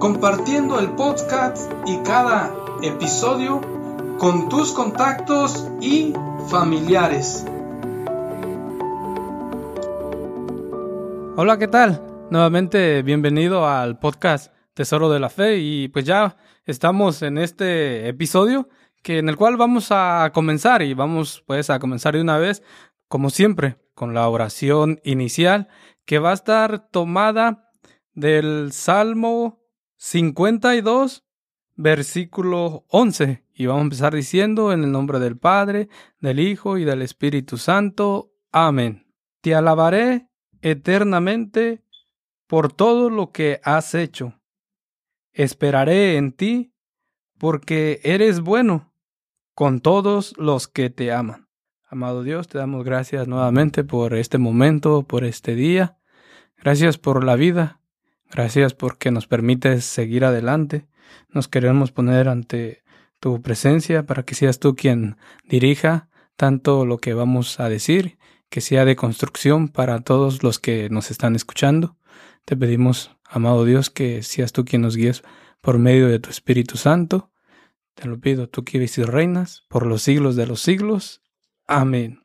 compartiendo el podcast y cada episodio con tus contactos y familiares. Hola, ¿qué tal? Nuevamente bienvenido al podcast Tesoro de la Fe y pues ya estamos en este episodio que en el cual vamos a comenzar y vamos pues a comenzar de una vez como siempre con la oración inicial que va a estar tomada del Salmo 52, versículo 11. Y vamos a empezar diciendo en el nombre del Padre, del Hijo y del Espíritu Santo. Amén. Te alabaré eternamente por todo lo que has hecho. Esperaré en ti porque eres bueno con todos los que te aman. Amado Dios, te damos gracias nuevamente por este momento, por este día. Gracias por la vida, Gracias porque nos permites seguir adelante. Nos queremos poner ante tu presencia para que seas tú quien dirija tanto lo que vamos a decir, que sea de construcción para todos los que nos están escuchando. Te pedimos, amado Dios, que seas tú quien nos guíes por medio de tu Espíritu Santo. Te lo pido, tú que vives y reinas por los siglos de los siglos. Amén.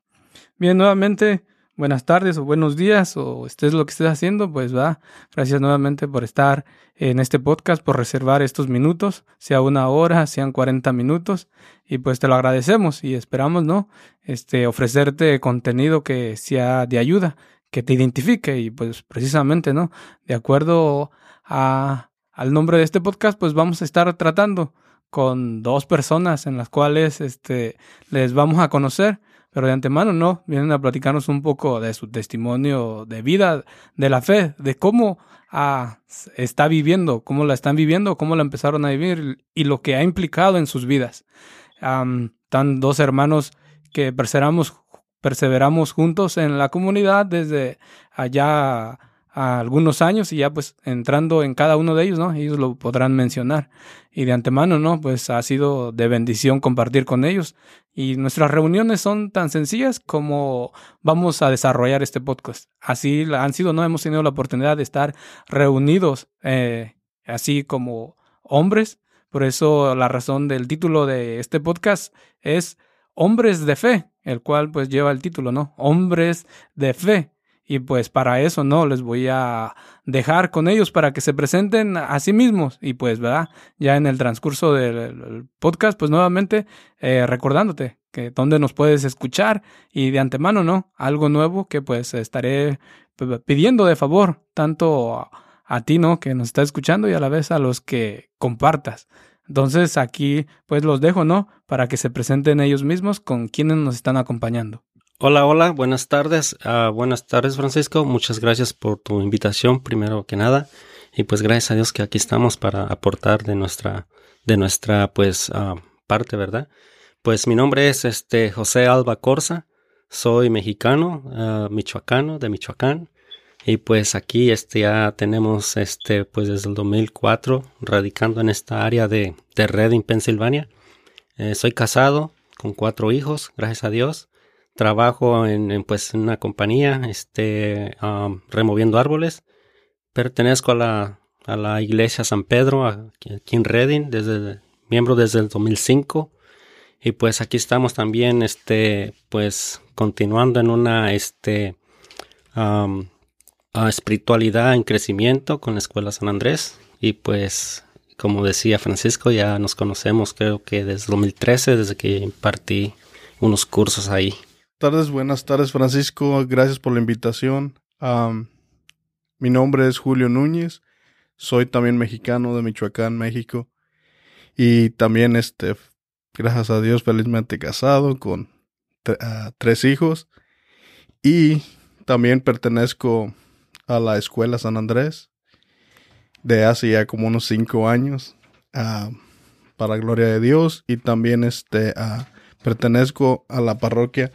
Bien, nuevamente buenas tardes o buenos días o estés lo que estés haciendo, pues va. Gracias nuevamente por estar en este podcast, por reservar estos minutos, sea una hora, sean 40 minutos, y pues te lo agradecemos y esperamos, ¿no? Este, ofrecerte contenido que sea de ayuda, que te identifique y pues precisamente, ¿no? De acuerdo a, al nombre de este podcast, pues vamos a estar tratando con dos personas en las cuales este, les vamos a conocer pero de antemano no, vienen a platicarnos un poco de su testimonio de vida, de la fe, de cómo ah, está viviendo, cómo la están viviendo, cómo la empezaron a vivir y lo que ha implicado en sus vidas. están dos hermanos que perseveramos, perseveramos juntos en la comunidad desde allá algunos años y ya pues entrando en cada uno de ellos, ¿no? Ellos lo podrán mencionar. Y de antemano, ¿no? Pues ha sido de bendición compartir con ellos. Y nuestras reuniones son tan sencillas como vamos a desarrollar este podcast. Así han sido, ¿no? Hemos tenido la oportunidad de estar reunidos eh, así como hombres. Por eso la razón del título de este podcast es Hombres de Fe, el cual pues lleva el título, ¿no? Hombres de Fe. Y pues para eso no, les voy a dejar con ellos para que se presenten a sí mismos. Y pues, ¿verdad? Ya en el transcurso del podcast, pues nuevamente eh, recordándote que dónde nos puedes escuchar y de antemano, ¿no? Algo nuevo que pues estaré pidiendo de favor, tanto a, a ti, ¿no? Que nos está escuchando y a la vez a los que compartas. Entonces aquí pues los dejo, ¿no? Para que se presenten ellos mismos con quienes nos están acompañando. Hola, hola, buenas tardes. Uh, buenas tardes, Francisco. Muchas gracias por tu invitación, primero que nada. Y pues gracias a Dios que aquí estamos para aportar de nuestra, de nuestra, pues, uh, parte, ¿verdad? Pues mi nombre es este José Alba Corsa. Soy mexicano, uh, michoacano, de Michoacán. Y pues aquí este ya tenemos este, pues desde el 2004 radicando en esta área de, de Reading, Pensilvania. Eh, soy casado con cuatro hijos, gracias a Dios trabajo en, pues una compañía este um, removiendo árboles. Pertenezco a la, a la iglesia San Pedro aquí en Reading desde miembro desde el 2005 y pues aquí estamos también este pues continuando en una este um, espiritualidad en crecimiento con la escuela San Andrés. Y pues como decía Francisco, ya nos conocemos creo que desde 2013, desde que impartí unos cursos ahí. Tardes, buenas tardes Francisco, gracias por la invitación. mi nombre es Julio Núñez, soy también mexicano de Michoacán, México. Y también, este, gracias a Dios, felizmente casado con tres hijos. Y también pertenezco a la Escuela San Andrés de hace ya como unos cinco años, uh, para gloria de Dios. Y también este, pertenezco a la parroquia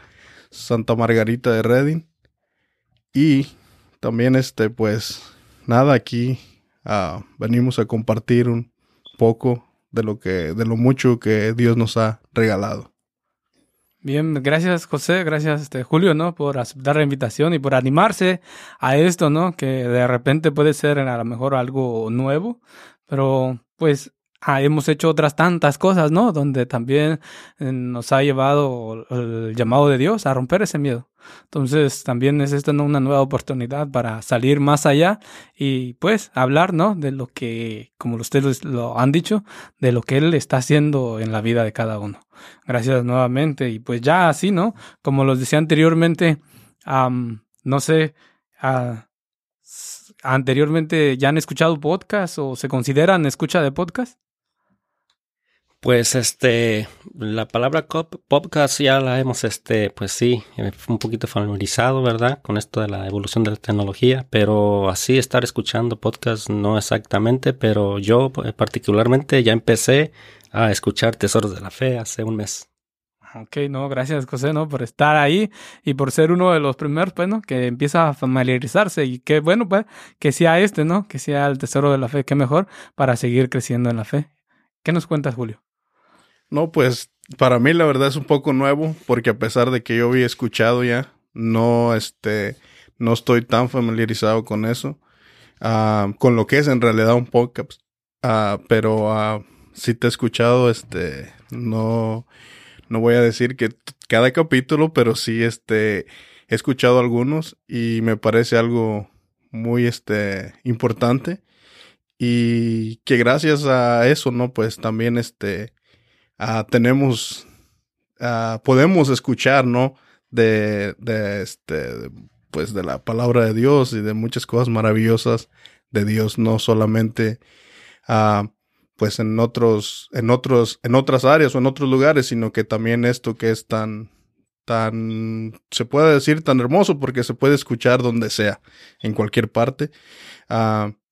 Santa Margarita de Reading. Y también, este, pues, nada, aquí venimos a compartir un poco de lo que, de lo mucho que Dios nos ha regalado. Bien, gracias José, gracias este, Julio, ¿no? Por aceptar la invitación y por animarse a esto, ¿no? Que de repente puede ser a lo mejor algo nuevo, pero pues ah, hemos hecho otras tantas cosas, ¿no? Donde también eh, nos ha llevado el llamado de Dios a romper ese miedo. Entonces también es esta una nueva oportunidad para salir más allá y pues hablar, ¿no? De lo que, como ustedes lo han dicho, de lo que Él está haciendo en la vida de cada uno. Gracias nuevamente y pues ya así, ¿no? Como los decía anteriormente, no sé, uh, anteriormente ya han escuchado podcast o se consideran escucha de podcast. Pues este, la palabra podcast ya la hemos, este, pues sí, eh, un poquito familiarizado, ¿verdad? Con esto de la evolución de la tecnología, pero así estar escuchando podcast no exactamente, pero yo eh, particularmente ya empecé a escuchar Tesoros de la Fe hace un mes. Ok, no, gracias José, ¿no? Por estar ahí y por ser uno de los primeros, pues, ¿no? Que empieza a familiarizarse y que bueno, pues, que sea este, ¿no? Que sea el Tesoro de la Fe, qué mejor para seguir creciendo en la fe. ¿Qué nos cuentas, Julio? No, pues para mí la verdad es un poco nuevo, porque a pesar de que yo había escuchado ya, no, este, no estoy tan familiarizado con eso, uh, con lo que es en realidad un podcast, uh, pero uh, si te he escuchado, este, no, no voy a decir que cada capítulo, pero sí, este, he escuchado algunos y me parece algo muy, este, importante. Y que gracias a eso, ¿no? Pues también, este, Ah, tenemos, uh, podemos escuchar, ¿no? De, de este, pues de la palabra de Dios y de muchas cosas maravillosas de Dios, no solamente, uh, pues en otros, en otros, en otras áreas o en otros lugares, sino que también esto que es tan, tan, se puede decir tan hermoso porque se puede escuchar donde sea, en cualquier parte.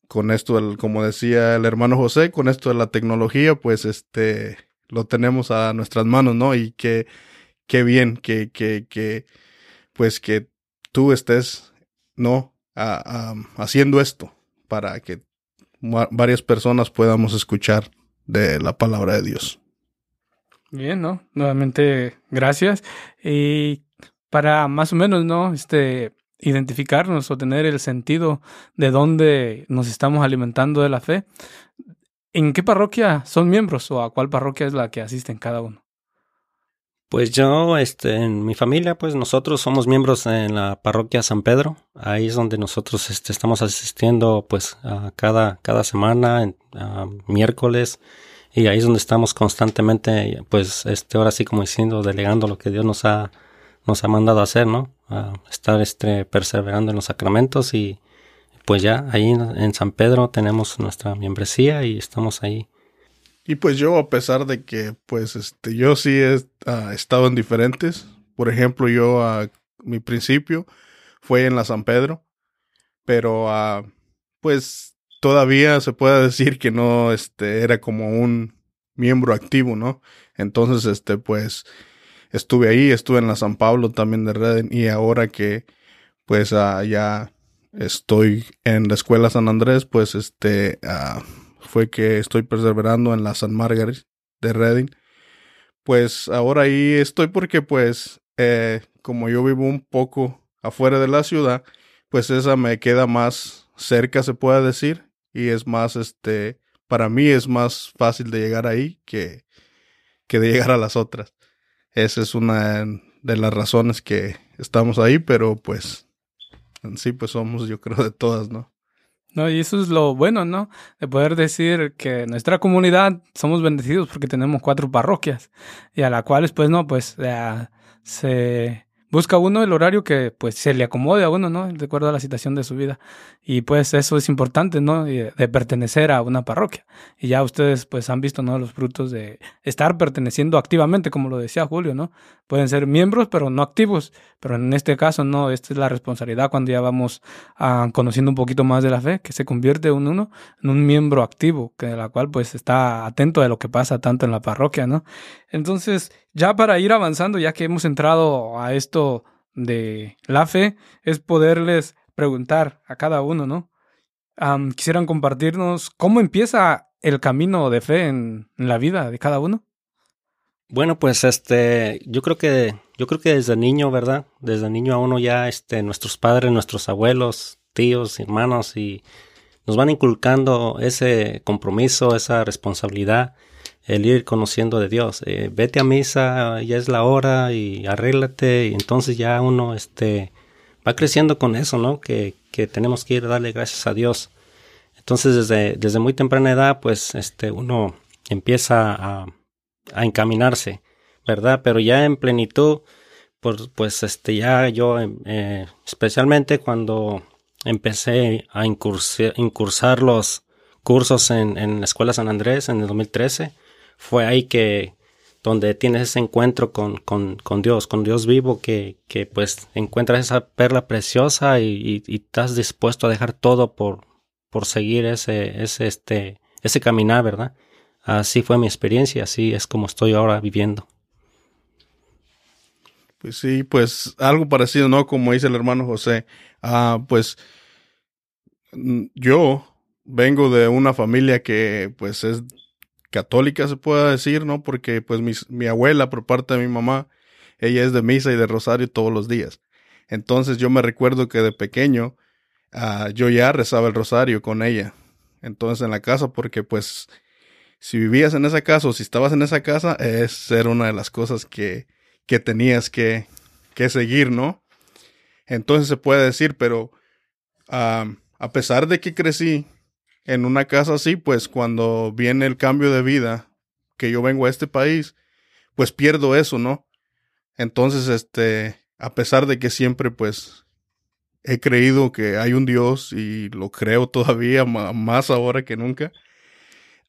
con esto, como decía el hermano José, con esto de la tecnología, pues este, lo tenemos a nuestras manos, ¿no? Y que, qué bien que, que, que, pues que tú estés, ¿no? haciendo esto para que varias personas podamos escuchar de la palabra de Dios. Bien, ¿no? Nuevamente, gracias. Y para más o menos, ¿no? Este, identificarnos o tener el sentido de dónde nos estamos alimentando de la fe, ¿En qué parroquia son miembros o a cuál parroquia es la que asisten cada uno? Pues yo, este, en mi familia, pues nosotros somos miembros en la parroquia San Pedro. Ahí es donde nosotros este, estamos asistiendo, pues, a cada, cada semana, miércoles. Y ahí es donde estamos constantemente, pues, este, ahora sí como diciendo, delegando lo que Dios nos ha, nos ha mandado a hacer, ¿no? Estar, este, perseverando en los sacramentos y, pues ya ahí en San Pedro tenemos nuestra membresía y estamos ahí. Y pues yo, a pesar de que, pues, este, yo sí he ah, estado en diferentes. Por ejemplo, yo a mi principio fue en la San Pedro, pero uh, pues todavía se puede decir que no, este, era como un miembro activo, ¿no? Entonces, este, pues, estuve ahí, estuve en la San Pablo también de Reden y ahora que, pues, uh, ya estoy en la escuela San Andrés, pues este ah, fue que estoy perseverando en la San Margaret de Reading. Pues ahora ahí estoy porque pues eh, como yo vivo un poco afuera de la ciudad, pues esa me queda más cerca se puede decir y es más este para mí es más fácil de llegar ahí que que de llegar a las otras. Esa es una de las razones que estamos ahí, pero pues sí, pues somos, yo creo, de todas, ¿no? No, y eso es lo bueno, ¿no? De poder decir que nuestra comunidad somos bendecidos porque tenemos cuatro parroquias y a las cuales, pues, no, pues, se busca uno el horario que pues se le acomode a uno, ¿no? De acuerdo a la situación de su vida. Y pues eso es importante, ¿no? De, pertenecer a una parroquia. Y ya ustedes pues han visto, ¿no? Los frutos de estar perteneciendo activamente, como lo decía Julio, ¿no? Pueden ser miembros, pero no activos. Pero en este caso, no, esta es la responsabilidad cuando ya vamos ah, conociendo un poquito más de la fe, que se convierte un uno en un miembro activo, que de la cual pues está atento a lo que pasa tanto en la parroquia, ¿no? Entonces, ya para ir avanzando, ya que hemos entrado a esto de la fe, es poderles preguntar a cada uno, ¿no? quisieran compartirnos cómo empieza el camino de fe en, la vida de cada uno. Bueno, pues este, yo creo que, yo creo que desde niño, ¿verdad? Desde niño a uno ya, este, nuestros padres, nuestros abuelos, tíos, hermanos y nos van inculcando ese compromiso, esa responsabilidad el ir conociendo de Dios. Eh, vete a misa, ya es la hora y arréglate y entonces ya uno este, va creciendo con eso, ¿no? Que, que tenemos que ir a darle gracias a Dios. Entonces desde, desde muy temprana edad pues este, uno empieza a, a encaminarse, ¿verdad? Pero ya en plenitud, pues, este, ya yo eh, especialmente cuando empecé a incursar, los cursos en, en la Escuela San Andrés en el 2013, fue ahí que donde tienes ese encuentro con, con, Dios, con Dios vivo, que, que, pues encuentras esa perla preciosa y, y, estás dispuesto a dejar todo por, por seguir ese, ese, este, ese caminar, ¿verdad? Así fue mi experiencia, así es como estoy ahora viviendo. Pues sí, pues algo parecido, ¿no? Como dice el hermano José. Ah, pues mm, yo vengo de una familia que pues es católica se pueda decir, ¿no? Porque pues mi, abuela por parte de mi mamá, ella es de misa y de rosario todos los días. Entonces yo me recuerdo que de pequeño uh, yo ya rezaba el rosario con ella. Entonces en la casa porque pues si vivías en esa casa o si estabas en esa casa es era una de las cosas que, que tenías que, que seguir, ¿no? Entonces se puede decir, pero uh, a pesar de que crecí en una casa así, pues cuando viene el cambio de vida, que yo vengo a este país, pues pierdo eso, ¿no? Entonces, este, a pesar de que siempre, pues, he creído que hay un Dios y lo creo todavía más ahora que nunca,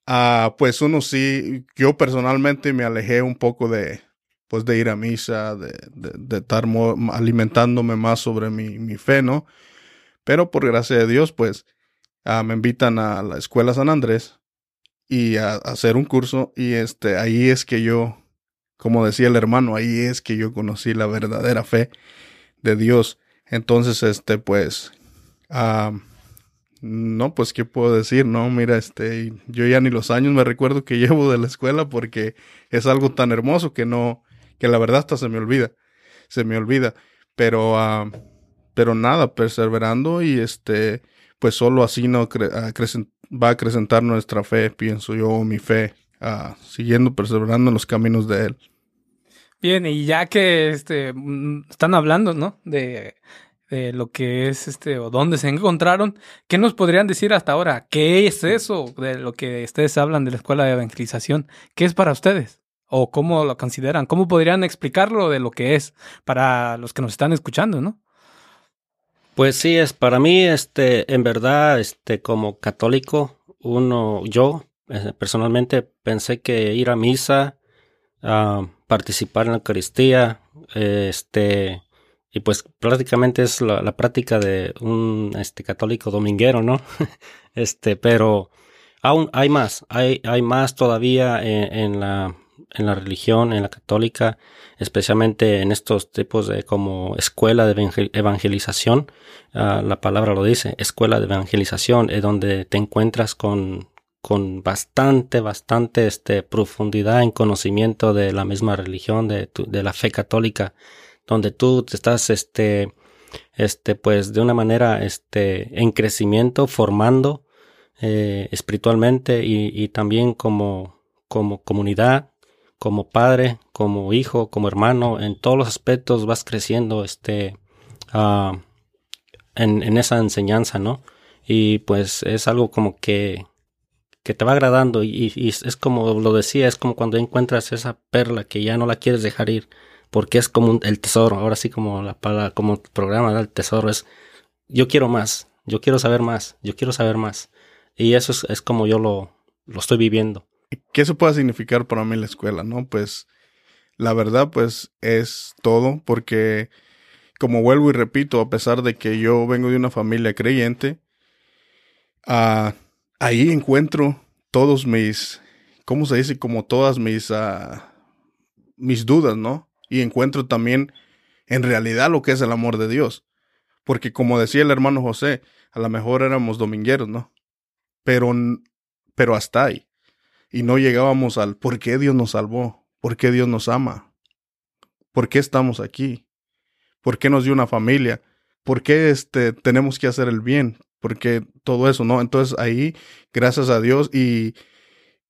ah, pues uno sí, yo personalmente me alejé un poco de, pues, de ir a misa, de, de, estar alimentándome más sobre mi, mi fe, ¿no? Pero por gracia de Dios, pues, Ah, me invitan a la escuela San Andrés y a, hacer un curso y este ahí es que yo como decía el hermano ahí es que yo conocí la verdadera fe de Dios. Entonces este pues no pues qué puedo decir no mira este yo ya ni los años me recuerdo que llevo de la escuela porque es algo tan hermoso que no que la verdad hasta se me olvida se me olvida. Pero ah, pero nada perseverando y este pues solo así no va a acrecentar nuestra fe, pienso yo, mi fe, siguiendo perseverando en los caminos de Él. Bien, y ya que este, mm, están hablando, ¿no? De, de lo que es este, o dónde se encontraron, ¿qué nos podrían decir hasta ahora? ¿Qué es eso de lo que ustedes hablan de la escuela de evangelización? ¿Qué es para ustedes? ¿O cómo lo consideran? ¿Cómo podrían explicarlo de lo que es para los que nos están escuchando, ¿no? Pues sí, es para mí, este, en verdad, este, como católico, uno, yo eh, personalmente pensé que ir a misa, participar en la Eucaristía, este, y pues prácticamente es la, práctica de un este católico dominguero, ¿no? este, pero aún hay más, hay, hay más todavía en la en la religión, en la católica, especialmente en estos tipos de como escuela de evangelización, ah, la palabra lo dice, escuela de evangelización, es donde te encuentras con, con bastante, bastante este, profundidad en conocimiento de la misma religión, de, de la fe católica, donde tú te estás, este, este, pues de una manera, este, en crecimiento, formando, eh, espiritualmente y, y también como, como comunidad como padre, como hijo, como hermano, en todos los aspectos vas creciendo este, uh, en, en, esa enseñanza, ¿no? y pues es algo como que, que te va agradando y, es como lo decía, es como cuando encuentras esa perla que ya no la quieres dejar ir porque es como el tesoro, ahora sí como la palabra, como el programa del tesoro es yo quiero más, yo quiero saber más, yo quiero saber más y eso es, es como yo lo, lo estoy viviendo. ¿Qué eso puede significar para mí la escuela, no? Pues la verdad pues es todo porque como vuelvo y repito, a pesar de que yo vengo de una familia creyente, uh, ahí encuentro todos mis, ¿cómo se dice? Como todas mis, uh, mis dudas, ¿no? Y encuentro también en realidad lo que es el amor de Dios. Porque como decía el hermano José, a lo mejor éramos domingueros, ¿no? Pero, pero hasta ahí. Y no llegábamos al por qué Dios nos salvó, por qué Dios nos ama, por qué estamos aquí. ¿Por qué nos dio una familia? ¿Por qué este, tenemos que hacer el bien? Porque todo eso, ¿no? Entonces ahí, gracias a Dios y,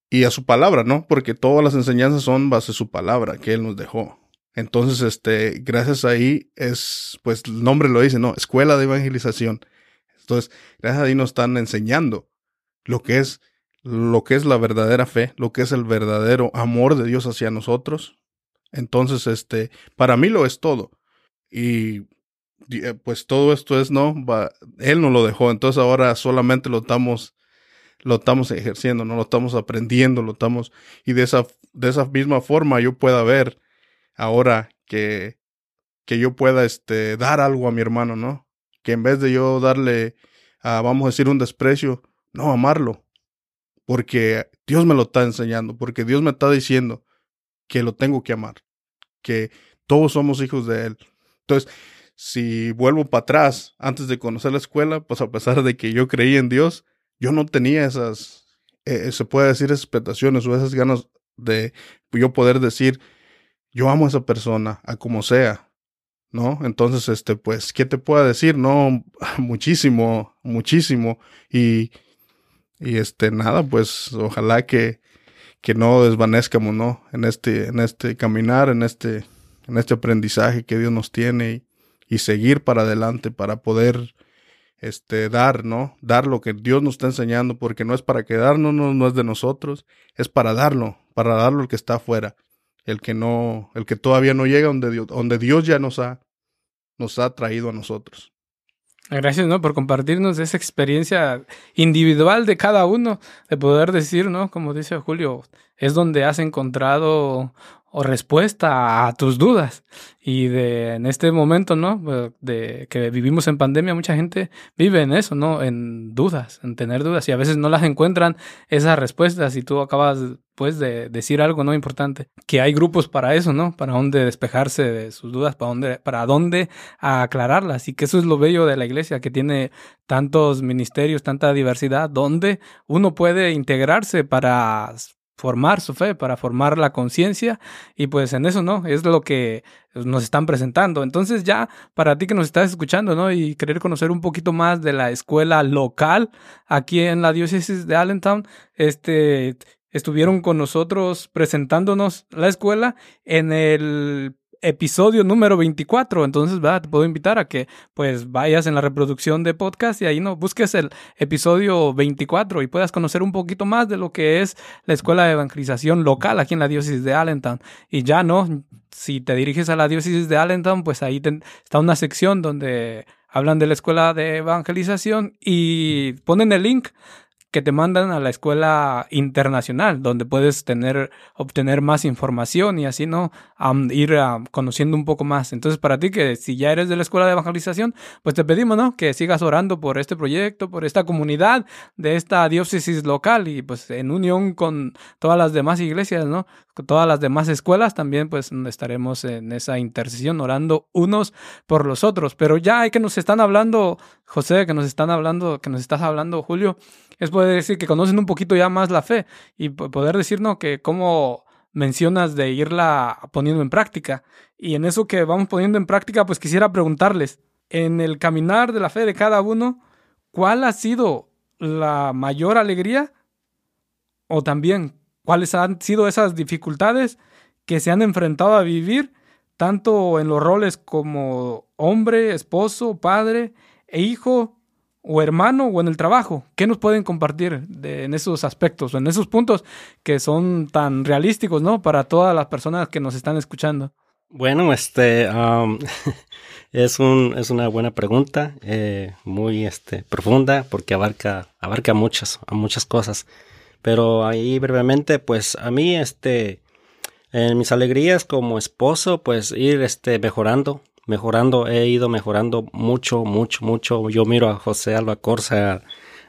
y a su palabra, ¿no? Porque todas las enseñanzas son base su palabra que Él nos dejó. Entonces, este, gracias ahí es, pues el nombre lo dice, ¿no? Escuela de Evangelización. Entonces, gracias a Dios nos están enseñando lo que es, lo que es la verdadera fe, lo que es el verdadero amor de Dios hacia nosotros. Entonces, este, para mí lo es todo. Y eh, pues todo esto es, ¿no? Va, él no lo dejó, entonces ahora solamente lo estamos, lo estamos ejerciendo, no lo estamos aprendiendo, lo estamos, y de esa, de esa misma forma yo pueda ver ahora que, que yo pueda este, dar algo a mi hermano, ¿no? Que en vez de yo darle, a, vamos a decir, un desprecio, no, amarlo. Porque Dios me lo está enseñando, porque Dios me está diciendo que lo tengo que amar, que todos somos hijos de Él. Entonces, si vuelvo para atrás, antes de conocer la escuela, pues a pesar de que yo creí en Dios, yo no tenía esas, eh, se puede decir, expectaciones o esas ganas de yo poder decir, yo amo a esa persona, a como sea, ¿no? Entonces, este, pues, ¿qué te puedo decir? No, muchísimo, muchísimo. Y, y este, nada, pues, ojalá que, que no desvanezcamos, ¿no? En este, en este caminar, en este, en este aprendizaje que Dios nos tiene y, seguir para adelante para poder este, dar, ¿no? Dar lo que Dios nos está enseñando, porque no es para quedarnos, no, no es de nosotros, es para darlo, para darlo el que está afuera, el que no, el que todavía no llega donde Dios, donde Dios ya nos ha, nos ha traído a nosotros. Gracias, ¿no? Por compartirnos esa experiencia individual de cada uno, de poder decir, ¿no? Como dice Julio, es donde has encontrado o respuesta a tus dudas. Y de en este momento, ¿no? De que vivimos en pandemia, mucha gente vive en eso, ¿no? En dudas, en tener dudas y a veces no las encuentran esas respuestas y tú acabas pues de decir algo no importante, que hay grupos para eso, ¿no? Para dónde despejarse de sus dudas, para dónde para dónde aclararlas y que eso es lo bello de la iglesia que tiene tantos ministerios, tanta diversidad, donde uno puede integrarse para formar su fe, para formar la conciencia y pues en eso, ¿no? Es lo que nos están presentando. Entonces ya para ti que nos estás escuchando, ¿no? Y querer conocer un poquito más de la escuela local aquí en la diócesis de Allentown, este, estuvieron con nosotros presentándonos la escuela en el episodio número 24. Entonces, ¿verdad? Te puedo invitar a que pues vayas en la reproducción de podcast y ahí no busques el episodio 24 y puedas conocer un poquito más de lo que es la escuela de evangelización local aquí en la diócesis de Allentown. Y ya no, si te diriges a la diócesis de Allentown, pues ahí está una sección donde hablan de la escuela de evangelización y ponen el link que te mandan a la escuela internacional, donde puedes tener, obtener más información y así, ¿no? ir conociendo un poco más. Entonces, para ti que si ya eres de la escuela de evangelización, pues te pedimos, ¿no? Que sigas orando por este proyecto, por esta comunidad de esta diócesis local y pues en unión con todas las demás iglesias, ¿no? Todas las demás escuelas también pues estaremos en esa intercesión orando unos por los otros. Pero ya hay que nos están hablando, José, que nos están hablando, que nos estás hablando, Julio, es poder decir que conocen un poquito ya más la fe y poder decirnos que cómo mencionas de irla poniendo en práctica. Y en eso que vamos poniendo en práctica, pues quisiera preguntarles, en el caminar de la fe de cada uno, ¿cuál ha sido la mayor alegría? O también, ¿cuáles han sido esas dificultades que se han enfrentado a vivir, tanto en los roles como hombre, esposo, padre e hijo, o hermano o en el trabajo. ¿Qué nos pueden compartir en esos aspectos, en esos puntos que son tan realísticos, ¿no? Para todas las personas que nos están escuchando. Bueno, este es un es una buena pregunta, eh, muy este profunda porque abarca abarca muchas muchas cosas. Pero ahí brevemente, pues a mí este en mis alegrías como esposo, pues ir este mejorando, mejorando, he ido mejorando mucho, mucho, mucho. Yo miro a José Alba Corsa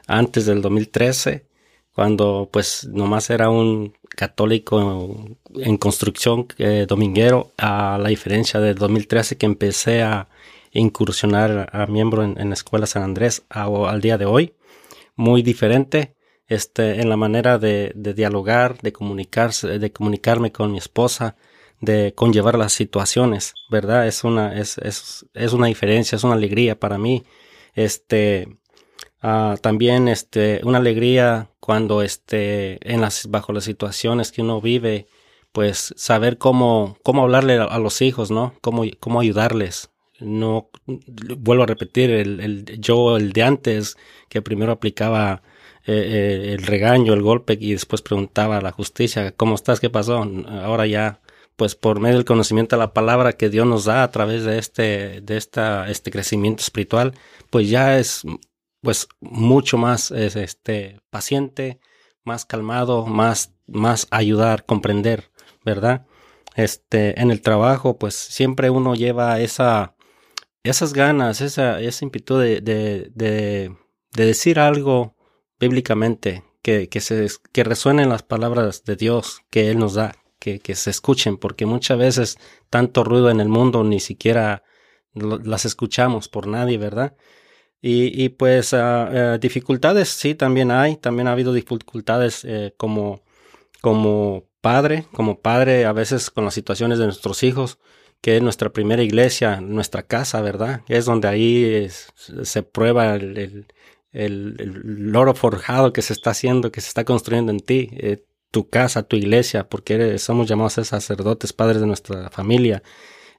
antes del 2013, cuando pues nomás era un católico en construcción eh, dominguero, a la diferencia del 2013 que empecé a incursionar a miembro en, la Escuela San Andrés al día de hoy. Muy diferente este, en la manera de, de dialogar, de comunicarse, de comunicarme con mi esposa, de conllevar las situaciones, ¿verdad? Es una, es, es, es una diferencia, es una alegría para mí. Este, ah, también, este, una alegría cuando, este, en las, bajo las situaciones que uno vive, pues saber cómo, cómo hablarle a, los hijos, ¿no? Cómo, cómo ayudarles. No, vuelvo a repetir, el, el, yo, el de antes, que primero aplicaba eh, eh, el regaño, el golpe y después preguntaba a la justicia, ¿cómo estás? ¿Qué pasó? Ahora ya pues por medio del conocimiento de la palabra que Dios nos da a través de este, de esta, este crecimiento espiritual, pues ya es, pues mucho más, este, paciente, más calmado, más, más ayudar, comprender, ¿verdad? Este, en el trabajo, pues siempre uno lleva esa, esas ganas, esa, esa de, de decir algo bíblicamente, que, que, se, que resuenen las palabras de Dios que Él nos da, que, se escuchen, porque muchas veces tanto ruido en el mundo ni siquiera las escuchamos por nadie, ¿verdad? Y, y pues ah, eh, dificultades sí también hay, también ha habido dificultades eh, como, como padre, como padre a veces con las situaciones de nuestros hijos, que es nuestra primera iglesia, nuestra casa, ¿verdad? Es donde ahí se prueba el, el, loro forjado que se está haciendo, que se está construyendo en ti. Eh, tu casa, tu iglesia, porque somos llamados a ser sacerdotes, padres de nuestra familia.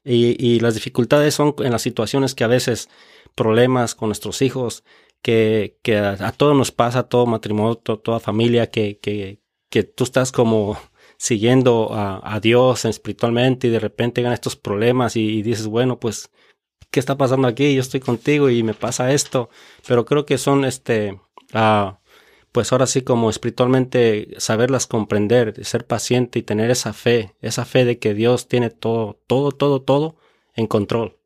Y, las dificultades son en las situaciones que a veces problemas con nuestros hijos, que, que a, todos nos pasa, a todo matrimonio, toda familia, que, que, que tú estás como siguiendo a, Dios espiritualmente y de repente llegan estos problemas y, dices, bueno, pues, ¿qué está pasando aquí? Yo estoy contigo y me pasa esto. Pero creo que son este, uh, pues ahora sí como espiritualmente saberlas comprender, ser paciente y tener esa fe, esa fe de que Dios tiene todo, todo, todo, todo en control,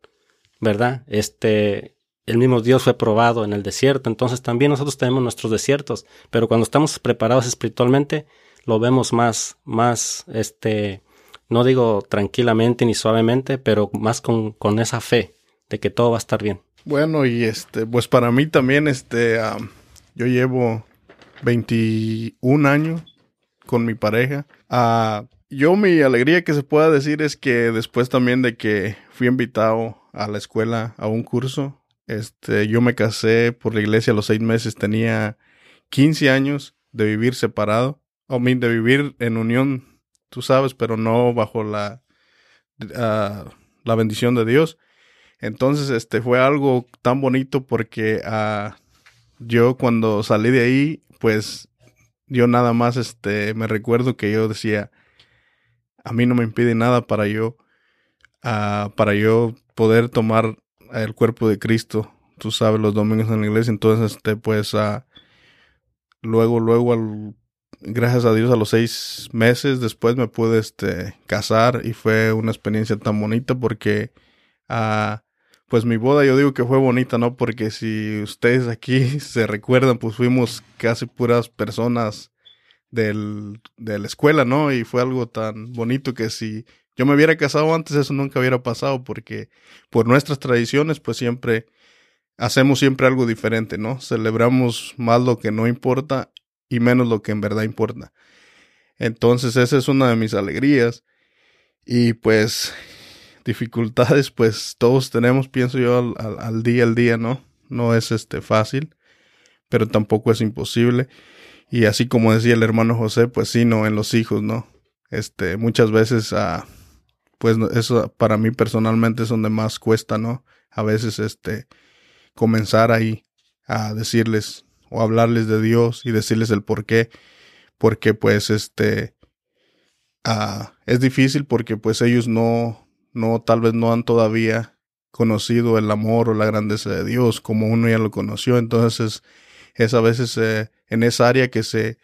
¿verdad? Este, el mismo Dios fue probado en el desierto, entonces también nosotros tenemos nuestros desiertos, pero cuando estamos preparados espiritualmente, lo vemos más, más, este, no digo tranquilamente ni suavemente, pero más con, con esa fe de que todo va a estar bien. Bueno, y este, pues para mí también, este, yo llevo 21 años con mi pareja. Ah, yo mi alegría que se pueda decir es que después también de que fui invitado a la escuela a un curso, este, yo me casé por la iglesia a los seis meses, tenía 15 años de vivir separado, o de vivir en unión, tú sabes, pero no bajo la, ah, la bendición de Dios. Entonces, este fue algo tan bonito porque uh, yo cuando salí de ahí pues yo nada más este me recuerdo que yo decía a mí no me impide nada para yo uh, para yo poder tomar el cuerpo de Cristo tú sabes los domingos en la iglesia entonces este pues uh, luego luego gracias a Dios a los seis meses después me pude este casar y fue una experiencia tan bonita porque pues mi boda yo digo que fue bonita, ¿no? Porque si ustedes aquí se recuerdan, pues fuimos casi puras personas del, de la escuela, ¿no? Y fue algo tan bonito que si yo me hubiera casado antes, eso nunca hubiera pasado, porque por nuestras tradiciones, pues siempre hacemos siempre algo diferente, ¿no? Celebramos más lo que no importa y menos lo que en verdad importa. Entonces, esa es una de mis alegrías. Y pues dificultades, pues todos tenemos, pienso yo, al, día al día, ¿no? No es este fácil, pero tampoco es imposible. Y así como decía el hermano José, pues sí, no, en los hijos, ¿no? Este, muchas veces, ah, pues eso para mí personalmente es donde más cuesta, ¿no? A veces, este, comenzar ahí a decirles o hablarles de Dios y decirles el por qué. Porque pues este ah, es difícil porque pues ellos no, no, tal vez no han todavía conocido el amor o la grandeza de Dios como uno ya lo conoció. Entonces es, a veces eh, en esa área que se,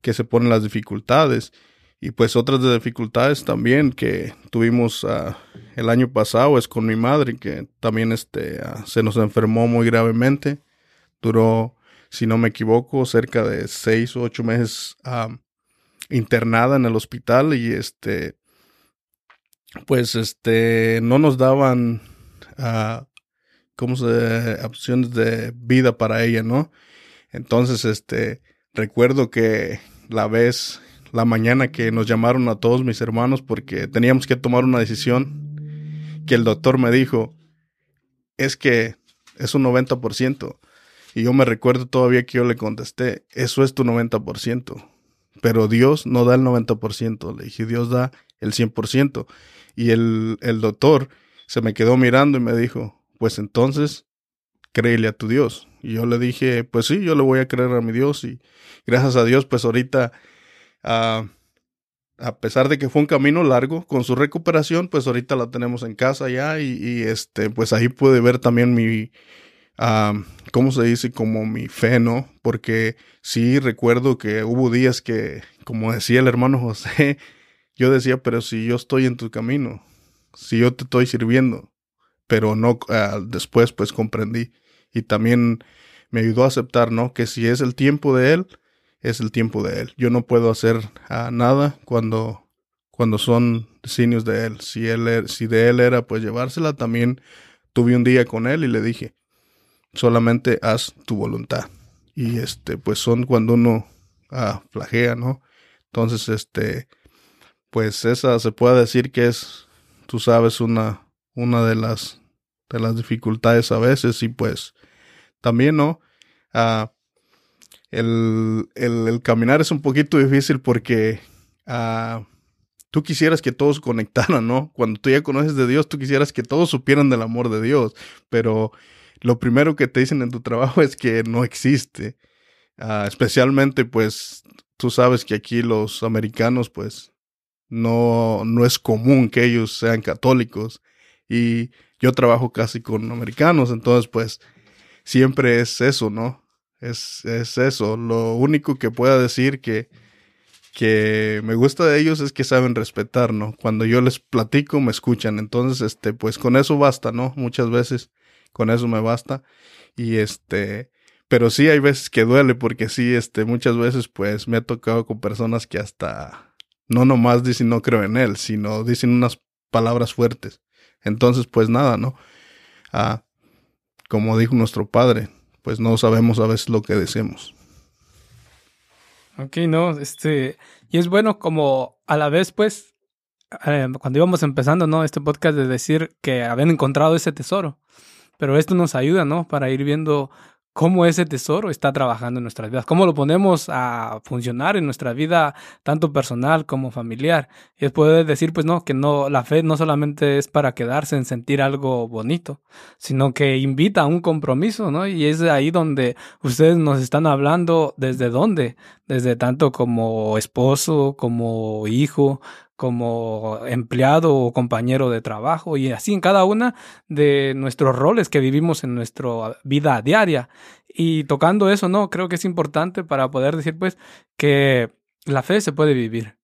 que se ponen las dificultades. Y pues otras de dificultades también que tuvimos uh, el año pasado es con mi madre, que también este, uh, se nos enfermó muy gravemente. Duró, si no me equivoco, cerca de seis o ocho meses uh, internada en el hospital y este, pues este, no nos daban, ¿cómo se, opciones de vida para ella, ¿no? Entonces, este, recuerdo que la vez la mañana que nos llamaron a todos mis hermanos porque teníamos que tomar una decisión que el doctor me dijo, es que es un 90%. Y yo me recuerdo todavía que yo le contesté, eso es tu 90%. Pero Dios no da el 90%. Le dije, Dios da el 100%. Y el, el doctor se me quedó mirando y me dijo, pues entonces, créele a tu Dios. Y yo le dije, pues sí, yo le voy a creer a mi Dios. Y gracias a Dios, pues ahorita a pesar de que fue un camino largo, con su recuperación, pues ahorita la tenemos en casa ya y, este, pues ahí pude ver también mi, ¿cómo se dice? Como mi fe, ¿no? Porque sí recuerdo que hubo días que, como decía el hermano José, yo decía, pero si yo estoy en tu camino, si yo te estoy sirviendo, pero no, ah, después pues comprendí y también me ayudó a aceptar, ¿no? Que si es el tiempo de él, es el tiempo de Él. Yo no puedo hacer ah, nada cuando, cuando son designios de Él. Si, él. Er, si de Él era pues llevársela, también tuve un día con Él y le dije, solamente haz tu voluntad. Y este, pues son cuando uno ah, flagea, ¿no? Entonces, este, pues esa se puede decir que es, tú sabes, una, una de las, de las dificultades a veces y pues también, ¿no? Ah, el, el, caminar es un poquito difícil porque uh, tú quisieras que todos conectaran, ¿no? Cuando tú ya conoces de Dios, tú quisieras que todos supieran del amor de Dios, pero lo primero que te dicen en tu trabajo es que no existe. Uh, especialmente, pues, tú sabes que aquí los americanos, pues, no, no es común que ellos sean católicos. Y yo trabajo casi con americanos, entonces, pues, siempre es eso, ¿no? Es, es eso. Lo único que pueda decir que, que me gusta de ellos es que saben respetar, ¿no? Cuando yo les platico, me escuchan. Entonces, este, pues con eso basta, ¿no? Muchas veces con eso me basta. Y este, pero sí hay veces que duele porque sí, este, muchas veces pues me ha tocado con personas que hasta no nomás dicen no creo en él, sino dicen unas palabras fuertes. Entonces, pues nada, ¿no? Ah, como dijo nuestro padre, pues no sabemos a veces lo que deseamos. Ok, no, este, y es bueno como a la vez, pues, eh, cuando íbamos empezando, ¿no? Este podcast de decir que habían encontrado ese tesoro, pero esto nos ayuda, ¿no? Para ir viendo cómo ese tesoro está trabajando en nuestras vidas, cómo lo ponemos a funcionar en nuestra vida, tanto personal como familiar. Y poder decir, pues no, que no, la fe no solamente es para quedarse en sentir algo bonito, sino que invita a un compromiso, ¿no? Y es ahí donde ustedes nos están hablando desde dónde, desde tanto como esposo, como hijo, como empleado o compañero de trabajo y así en cada una de nuestros roles que vivimos en nuestra vida diaria. Y tocando eso, no, creo que es importante para poder decir pues que la fe se puede vivir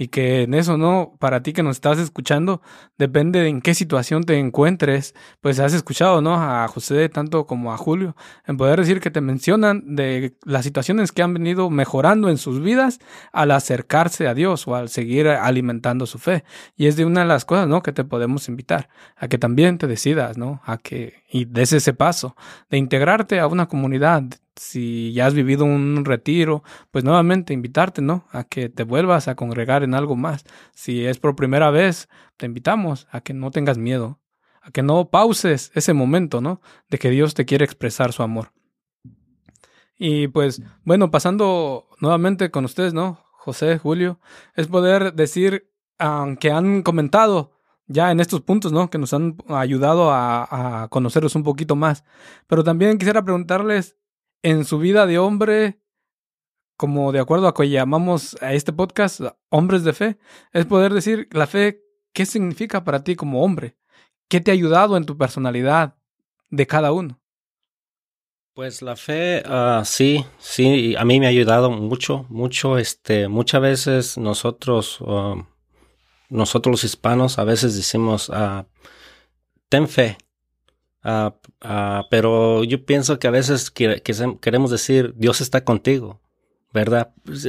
y que en eso no, para ti que nos estás escuchando, depende de en qué situación te encuentres, pues has escuchado, ¿no? A José tanto como a Julio, en poder decir que te mencionan de las situaciones que han venido mejorando en sus vidas al acercarse a Dios o al seguir alimentando su fe. Y es de una de las cosas, ¿no? Que te podemos invitar a que también te decidas, ¿no? A que y des ese paso de integrarte a una comunidad si ya has vivido un retiro, pues nuevamente invitarte, ¿no? A que te vuelvas a congregar en algo más. Si es por primera vez, te invitamos a que no tengas miedo, a que no pauses ese momento, ¿no? De que Dios te quiere expresar su amor. Y pues, bueno, pasando nuevamente con ustedes, ¿no? José, Julio, es poder decir, aunque han comentado ya en estos puntos, ¿no? Que nos han ayudado a, a conocerlos un poquito más. Pero también quisiera preguntarles en su vida de hombre, como de acuerdo a que llamamos a este podcast hombres de fe, es poder decir la fe, ¿qué significa para ti como hombre? ¿Qué te ha ayudado en tu personalidad de cada uno? Pues la fe, uh, sí, sí, a mí me ha ayudado mucho, mucho, este, muchas veces nosotros, uh, nosotros los hispanos, a veces decimos, uh, ten fe, pero yo pienso que a veces queremos decir, Dios está contigo, ¿verdad? Pues,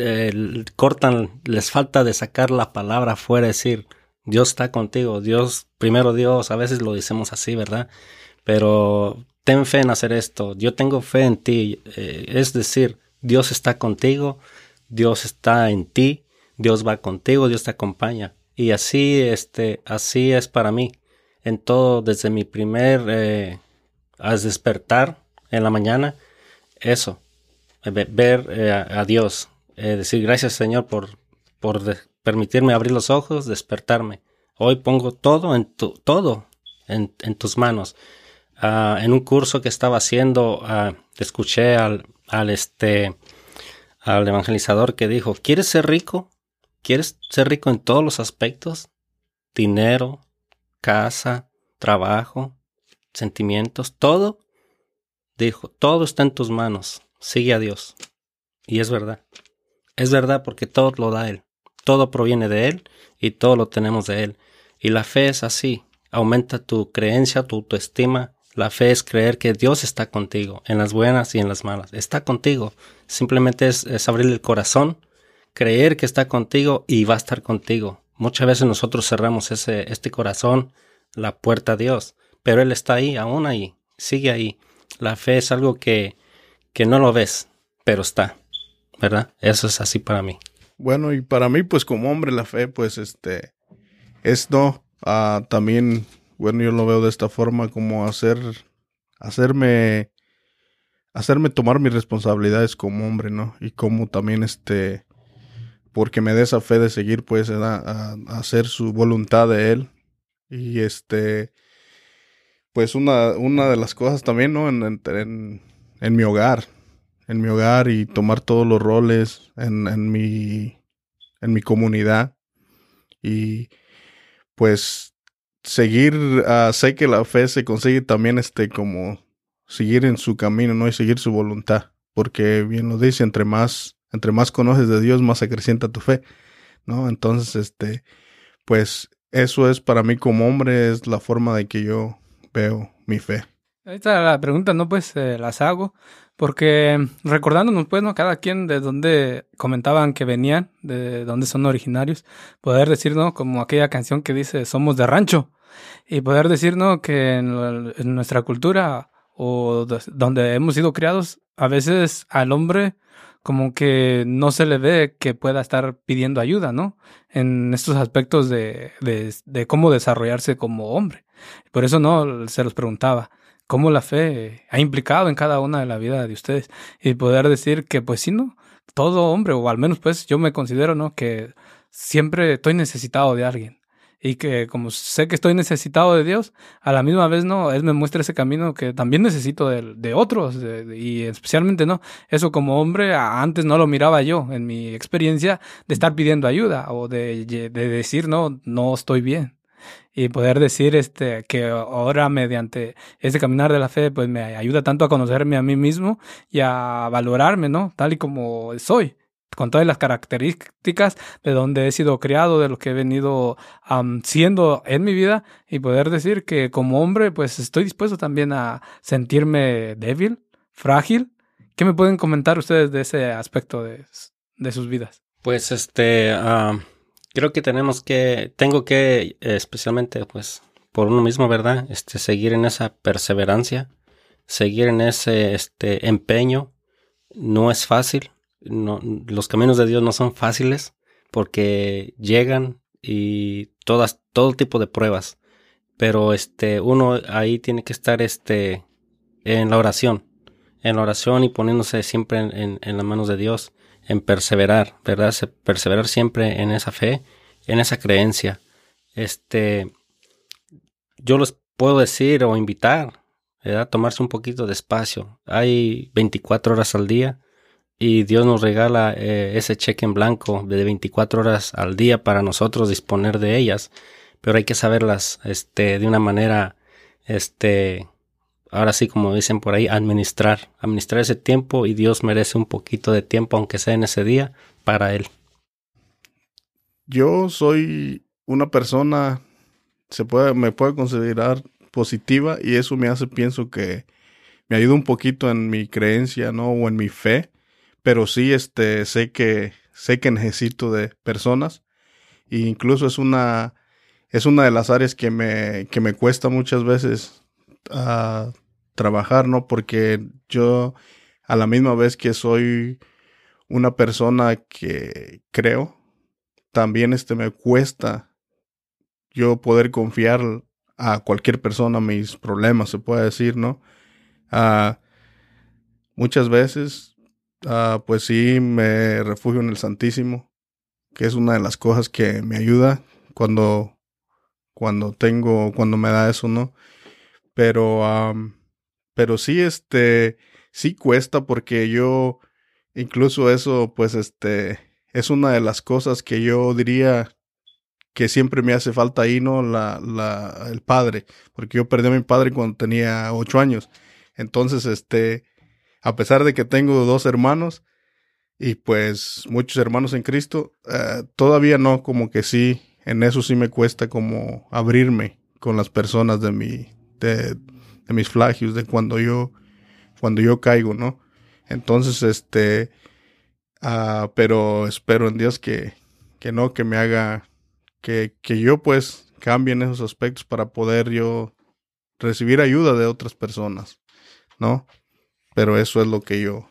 cortan, les falta de sacar la palabra fuera, decir, Dios está contigo, Dios, primero Dios, a veces lo decimos así, ¿verdad? Pero ten fe en hacer esto, yo tengo fe en ti, eh, es decir, Dios está contigo, Dios está en ti, Dios va contigo, Dios te acompaña. Y así, este, así es para mí. En todo, desde mi primer eh, despertar en la mañana, eso, ver eh, a, Dios, decir gracias Señor por, por permitirme abrir los ojos, despertarme. Hoy pongo todo en tu, todo en, en tus manos. Ah, en un curso que estaba haciendo, uh, escuché al, al, este, al evangelizador que dijo, ¿quieres ser rico? ¿Quieres ser rico en todos los aspectos? Dinero, casa, trabajo, sentimientos, todo. Dijo, todo está en tus manos. Sigue a Dios. Y es verdad. Es verdad porque todo lo da Él. Todo proviene de Él y todo lo tenemos de Él. Y la fe es así. Aumenta tu creencia, tu autoestima, la fe es creer que Dios está contigo, en las buenas y en las malas. Está contigo. Simplemente es, es abrir el corazón, creer que está contigo y va a estar contigo. Muchas veces nosotros cerramos ese, este corazón, la puerta a Dios, pero Él está ahí, aún ahí, sigue ahí. La fe es algo que, que no lo ves, pero está, ¿verdad? Eso es así para mí. Bueno, y para mí, pues como hombre, la fe, pues este, es no, ah, también bueno, yo lo veo de esta forma como hacer, hacerme, hacerme tomar mis responsabilidades como hombre, ¿no? Y como también este, porque me dé esa fe de seguir, pues, a, hacer su voluntad de él. Y este, pues una, una de las cosas también, ¿no? En, en, en, mi hogar, en mi hogar y tomar todos los roles en, en mi, en mi comunidad. Y pues seguir, uh, sé que la fe se consigue también este como seguir en su camino, ¿no? Y seguir su voluntad, porque bien lo dice, entre más, entre más conoces de Dios, más acrecienta tu fe, ¿no? Entonces, este, pues eso es para mí como hombre, es la forma de que yo veo mi fe. Está la pregunta, ¿no? Pues eh, las hago, porque recordándonos, pues, ¿no? Cada quien de dónde comentaban que venían, de dónde son originarios, poder decir, ¿no? Como aquella canción que dice, somos de rancho, y poder decir, ¿no? Que en, en nuestra cultura o donde hemos sido criados, a veces al hombre como que no se le ve que pueda estar pidiendo ayuda, ¿no? En estos aspectos de, de, cómo desarrollarse como hombre. Por eso no se los preguntaba cómo la fe ha implicado en cada una de la vida de ustedes y poder decir que pues sí, ¿no? Todo hombre, o al menos pues yo me considero, ¿no? Que siempre estoy necesitado de alguien y que como sé que estoy necesitado de Dios, a la misma vez, ¿no? Él me muestra ese camino que también necesito de, de otros y especialmente, ¿no? Eso como hombre antes no lo miraba yo en mi experiencia de estar pidiendo ayuda o de, de decir, no, no estoy bien y poder decir este que ahora mediante ese caminar de la fe pues me ayuda tanto a conocerme a mí mismo y a valorarme, ¿no? Tal y como soy con todas las características de donde he sido criado, de lo que he venido siendo en mi vida y poder decir que como hombre pues estoy dispuesto también a sentirme débil, frágil. ¿Qué me pueden comentar ustedes de ese aspecto de, sus vidas? Pues este, creo que tenemos que, tengo que, especialmente, pues, por uno mismo, ¿verdad? Este, seguir en esa perseverancia, seguir en ese, este, empeño. No es fácil. No, los caminos de Dios no son fáciles porque llegan y todas, todo tipo de pruebas. Pero este, uno ahí tiene que estar, este, en la oración, en la oración y poniéndose siempre en, en las manos de Dios en perseverar, ¿verdad? Perseverar siempre en esa fe, en esa creencia. Este, yo les puedo decir o invitar ¿verdad? Tomarse un poquito de espacio. Hay 24 horas al día y Dios nos regala eh, ese cheque en blanco de 24 horas al día para nosotros disponer de ellas, pero hay que saberlas este, de una manera, este, ahora sí como dicen por ahí, administrar, administrar ese tiempo y Dios merece un poquito de tiempo, aunque sea en ese día, para Él. Yo soy una persona, se puede, me puede considerar positiva y eso me hace, pienso que me ayuda un poquito en mi creencia, ¿no? O en mi fe, pero sí, este, sé que, sé que necesito de personas e incluso es una, es una de las áreas que me, que me cuesta muchas veces uh, trabajar, ¿no? Porque yo a la misma vez que soy una persona que creo, también este me cuesta yo poder confiar a cualquier persona mis problemas, se puede decir, ¿no? Uh, muchas veces, uh, pues sí, me refugio en el Santísimo, que es una de las cosas que me ayuda cuando, cuando tengo, cuando me da eso, ¿no? Pero, um, pero sí, este, sí cuesta porque yo, incluso eso, pues, este, es una de las cosas que yo diría que siempre me hace falta ahí, ¿no? La, la, el padre, porque yo perdí a mi padre cuando tenía ocho años. Entonces, este, a pesar de que tengo dos hermanos y pues muchos hermanos en Cristo, uh, todavía no, como que sí, en eso sí me cuesta como abrirme con las personas de mi, de, de mis flagios, de cuando yo, cuando yo caigo, ¿no? Entonces, este, uh, pero espero en Dios que, que no, que me haga que, que yo pues cambie en esos aspectos para poder yo recibir ayuda de otras personas, ¿no? Pero eso es lo que yo,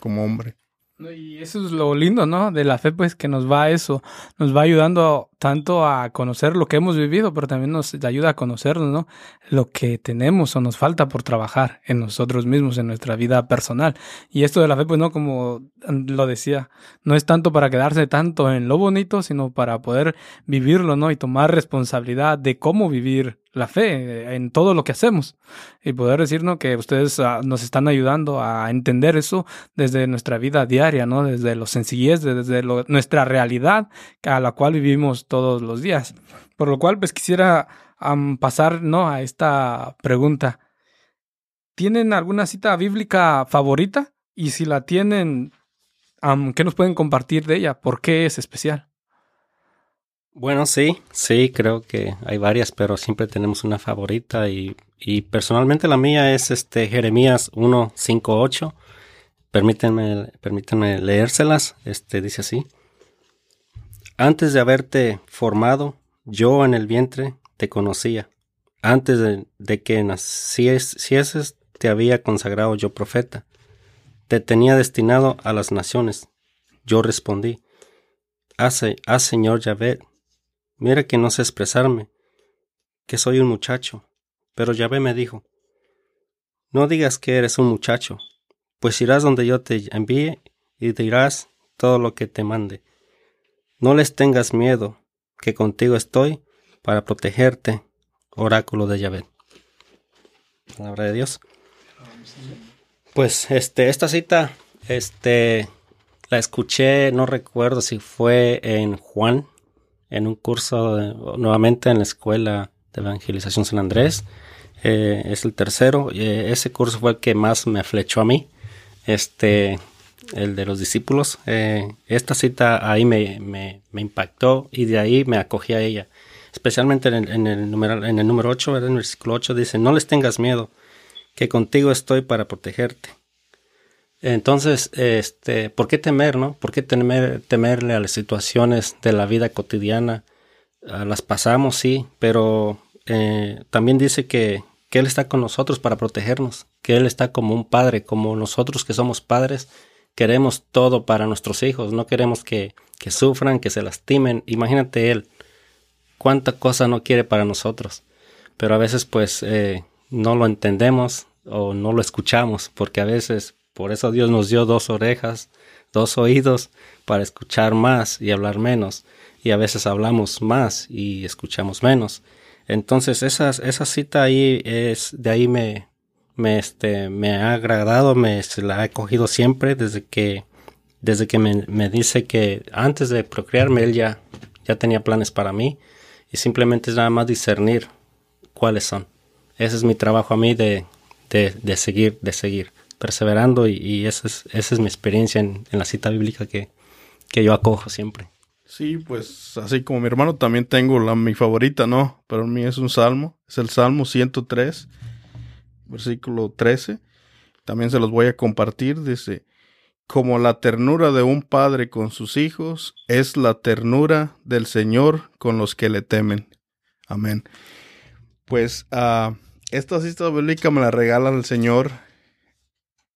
como hombre. Y eso es lo lindo, ¿no? De la fe, pues que nos va a eso, nos va ayudando tanto a conocer lo que hemos vivido, pero también nos ayuda a conocernos, ¿no? Lo que tenemos o nos falta por trabajar en nosotros mismos, en nuestra vida personal. Y esto de la fe, pues no, como lo decía, no es tanto para quedarse tanto en lo bonito, sino para poder vivirlo, ¿no? Y tomar responsabilidad de cómo vivir la fe en todo lo que hacemos y poder decirnos que ustedes uh, nos están ayudando a entender eso desde nuestra vida diaria, ¿no? Desde lo sencillez, desde nuestra realidad a la cual vivimos todos los días. Por lo cual, pues quisiera pasar, ¿no? A esta pregunta. ¿Tienen alguna cita bíblica favorita? Y si la tienen, ¿qué nos pueden compartir de ella? ¿Por qué es especial? Bueno, sí, sí, creo que hay varias, pero siempre tenemos una favorita y, y personalmente la mía es este Jeremías 1, 5, 8. Permítanme, permítanme leérselas. Este dice así. Antes de haberte formado, yo en el vientre te conocía. Antes de, que nacieses, te había consagrado yo profeta. Te tenía destinado a las naciones. Yo respondí. Haz, haz Señor Yahvé, Mira que no sé expresarme, que soy un muchacho. Pero Yahvé me dijo, no digas que eres un muchacho, pues irás donde yo te envíe y dirás todo lo que te mande. No les tengas miedo, que contigo estoy para protegerte, oráculo de Yahvé. Palabra de Dios. Pues este, esta cita, este, la escuché, no recuerdo si fue en Juan en un curso nuevamente en la Escuela de Evangelización San Andrés. Eh, es el tercero. Eh, ese curso fue el que más me flechó a mí. Este, el de los discípulos. Eh, esta cita ahí me, me, impactó y de ahí me acogí a ella. Especialmente en el, número, en el número 8, en el versículo 8 dice, no les tengas miedo, que contigo estoy para protegerte. Entonces, este, ¿por qué temer, no? ¿Por qué temer, temerle a las situaciones de la vida cotidiana? Ah, las pasamos, sí, pero eh, también dice que, que Él está con nosotros para protegernos, que Él está como un padre, como nosotros que somos padres, queremos todo para nuestros hijos, no queremos que, que sufran, que se lastimen. Imagínate Él, cuánta cosa no quiere para nosotros, pero a veces pues eh, no lo entendemos o no lo escuchamos, porque a veces por eso Dios nos dio dos orejas, dos oídos para escuchar más y hablar menos. Y a veces hablamos más y escuchamos menos. Entonces esa, esa cita ahí es, de ahí me, me, este, me ha agradado, me la he cogido siempre desde que, desde que me, me, dice que antes de procrearme él ya, ya tenía planes para mí y simplemente es nada más discernir cuáles son. Ese es mi trabajo a mí de, de, de seguir, de seguir, perseverando y, y esa, es, esa es mi experiencia en, en la cita bíblica que, que yo acojo siempre. Sí, pues así como mi hermano también tengo la mi favorita, ¿no? Pero mí es un salmo, es el Salmo 103, versículo 13. También se los voy a compartir, dice, como la ternura de un padre con sus hijos, es la ternura del Señor con los que le temen. Amén. Pues uh, esta cita bíblica me la regala el Señor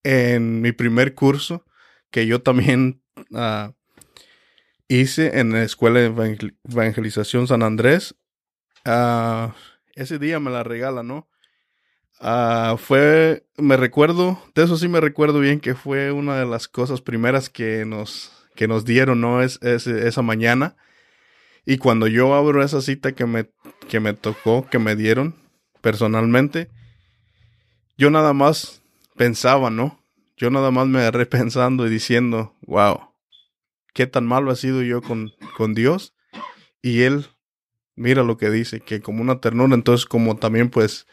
en mi primer curso, que yo también uh, hice en la Escuela de Evangelización San Andrés. Uh, ese día me la regala, ¿no? Uh, fue, me recuerdo, de eso sí me recuerdo bien que fue una de las cosas primeras que nos, que nos dieron, ¿no? Es, es, esa mañana. Y cuando yo abro esa cita que me, que me tocó, que me dieron personalmente, yo nada más pensaba, ¿no? Yo nada más me agarré pensando y diciendo, wow, qué tan malo ha sido yo con, con Dios. Y Él, mira lo que dice, que como una ternura, entonces como también pues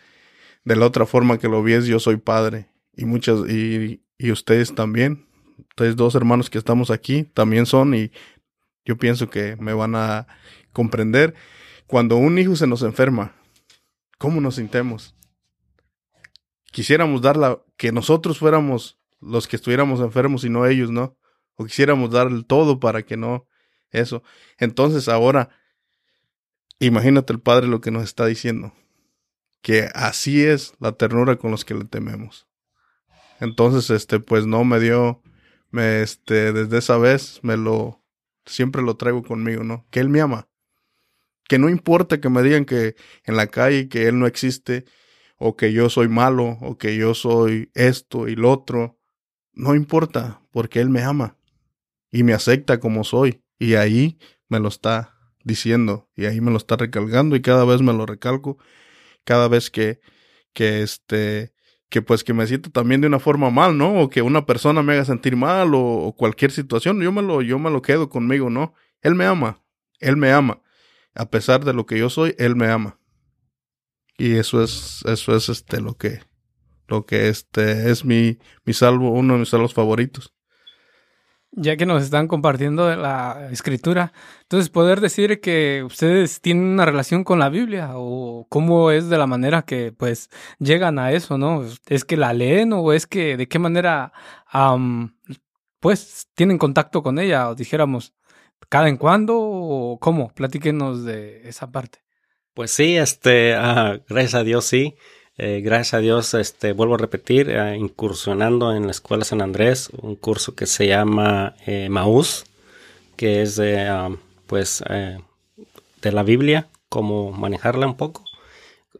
de la otra forma que lo vies, yo soy padre. Y muchas, y, y ustedes también. Ustedes dos hermanos que estamos aquí también son y yo pienso que me van a comprender. Cuando un hijo se nos enferma, ¿cómo nos sintemos? Quisiéramos dar la, que nosotros fuéramos los que estuviéramos enfermos y no ellos, ¿no? O quisiéramos dar el todo para que no eso. Entonces ahora, imagínate el Padre lo que nos está diciendo que así es la ternura con los que le tememos. Entonces, este, pues no me dio, me, este, desde esa vez me lo, siempre lo traigo conmigo, ¿no? Que Él me ama. Que no importa que me digan que en la calle que Él no existe, o que yo soy malo, o que yo soy esto y lo otro. No importa, porque Él me ama. Y me acepta como soy. Y ahí me lo está diciendo. Y ahí me lo está recalcando. Y cada vez me lo recalco cada vez que, que este, que pues que me siento también de una forma mal, ¿no? O que una persona me haga sentir mal o, cualquier situación, yo me lo, yo me lo quedo conmigo, ¿no? Él me ama, él me ama. A pesar de lo que yo soy, él me ama. Y eso es, eso es este lo que, lo que este es mi, mi salvo, uno de mis salvos favoritos ya que nos están compartiendo la escritura, entonces poder decir que ustedes tienen una relación con la Biblia o cómo es de la manera que pues llegan a eso, ¿no? ¿Es que la leen o es que de qué manera pues tienen contacto con ella o dijéramos cada en cuando o cómo? Platíquenos de esa parte. Pues sí, este, uh, gracias a Dios sí. Eh, gracias a Dios, este, vuelvo a repetir, eh, incursionando en la Escuela San Andrés, un curso que se llama eh, Maús, que es de, um, pues, de la Biblia, cómo manejarla un poco.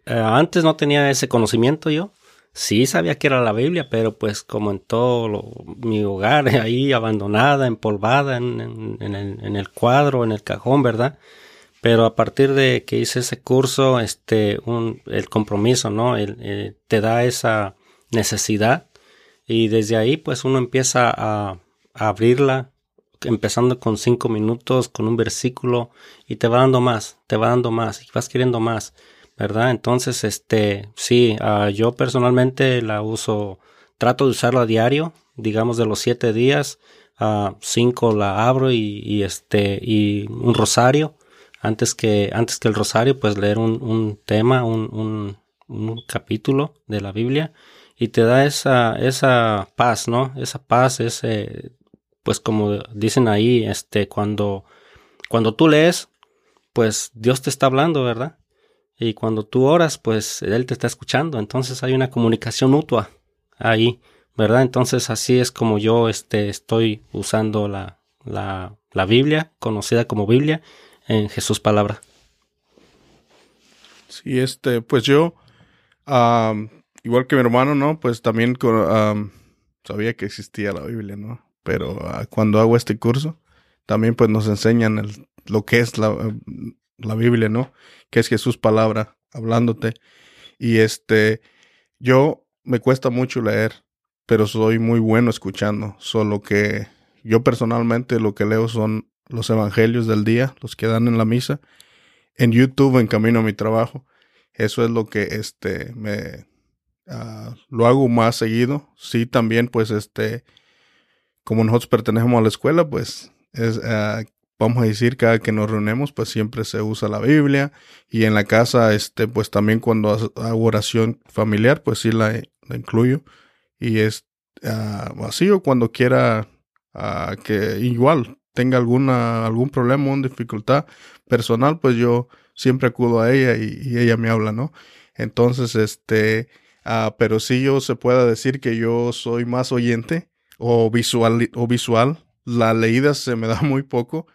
antes no tenía ese conocimiento yo, sí sabía que era la Biblia, pero pues como en todo mi hogar, ahí abandonada, empolvada en, en, el, en, el, cuadro, en el cajón, ¿verdad? Pero a partir de que hice ese curso, este, un, el compromiso, ¿no? El, eh, te da esa necesidad y desde ahí pues uno empieza a, a, abrirla, empezando con cinco minutos, con un versículo y te va dando más, te va dando más y vas queriendo más, ¿verdad? Entonces, este, sí, uh, yo personalmente la uso, trato de usarlo a diario, digamos de los siete días, uh, cinco la abro y, y este, y un rosario antes que, antes que el rosario, pues leer un, un tema, un, un, capítulo de la Biblia y te da esa, esa paz, ¿no? Esa paz, ese, pues como dicen ahí, este, cuando, cuando tú lees, pues Dios te está hablando, ¿verdad? Y cuando tú oras, pues Él te está escuchando. Entonces hay una comunicación mutua ahí, ¿verdad? Entonces así es como yo este, estoy usando la, la, la Biblia, conocida como Biblia, en Jesús palabra. Sí, este, pues yo, igual que mi hermano, ¿no? Pues también sabía que existía la Biblia, ¿no? Pero uh, cuando hago este curso, también pues nos enseñan lo que es la, la Biblia, ¿no? Que es Jesús palabra, hablándote. Y este, yo me cuesta mucho leer, pero soy muy bueno escuchando. Solo que yo personalmente lo que leo son los evangelios del día, los que dan en la misa, en YouTube en camino a mi trabajo. Eso es lo que este me ah, lo hago más seguido. Sí, también pues este como nosotros pertenecemos a la escuela, pues es ah, vamos a decir cada que nos reunimos pues siempre se usa la Biblia y en la casa este pues también cuando hago oración familiar pues sí la, incluyo y es uh, así o cuando quiera que igual tenga alguna algún problema una dificultad personal pues yo siempre acudo a ella y, ella me habla no entonces este uh, pero sí yo se pueda decir que yo soy más oyente o visual o visual la leída se me da muy poco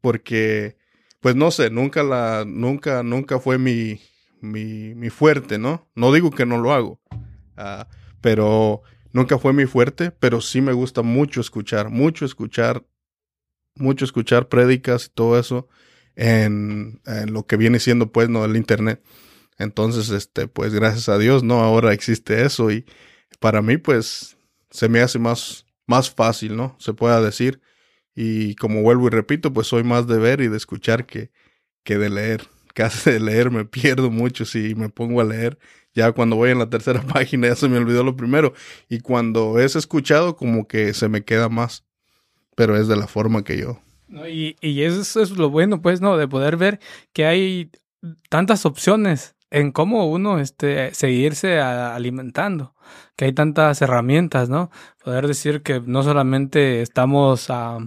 porque, pues no sé, nunca la, nunca, nunca fue mi, mi, mi fuerte, ¿no? No digo que no lo hago, ah, pero nunca fue mi fuerte, pero sí me gusta mucho escuchar, mucho escuchar, mucho escuchar prédicas y todo eso en, en lo que viene siendo, pues, ¿no? El internet. Entonces, este, pues, gracias a Dios, ¿no? Ahora existe eso y para mí, pues, se me hace más, más fácil, ¿no? Se pueda decir. Y como vuelvo y repito, pues soy más de ver y de escuchar que, que de leer. Casi de leer me pierdo mucho si me pongo a leer. Ya cuando voy en la tercera página ya se me olvidó lo primero. Y cuando es escuchado como que se me queda más. Pero es de la forma que yo. y, y eso es lo bueno, pues, ¿no? De poder ver que hay tantas opciones en cómo uno este, seguirse alimentando, que hay tantas herramientas, ¿no? Poder decir que no solamente estamos a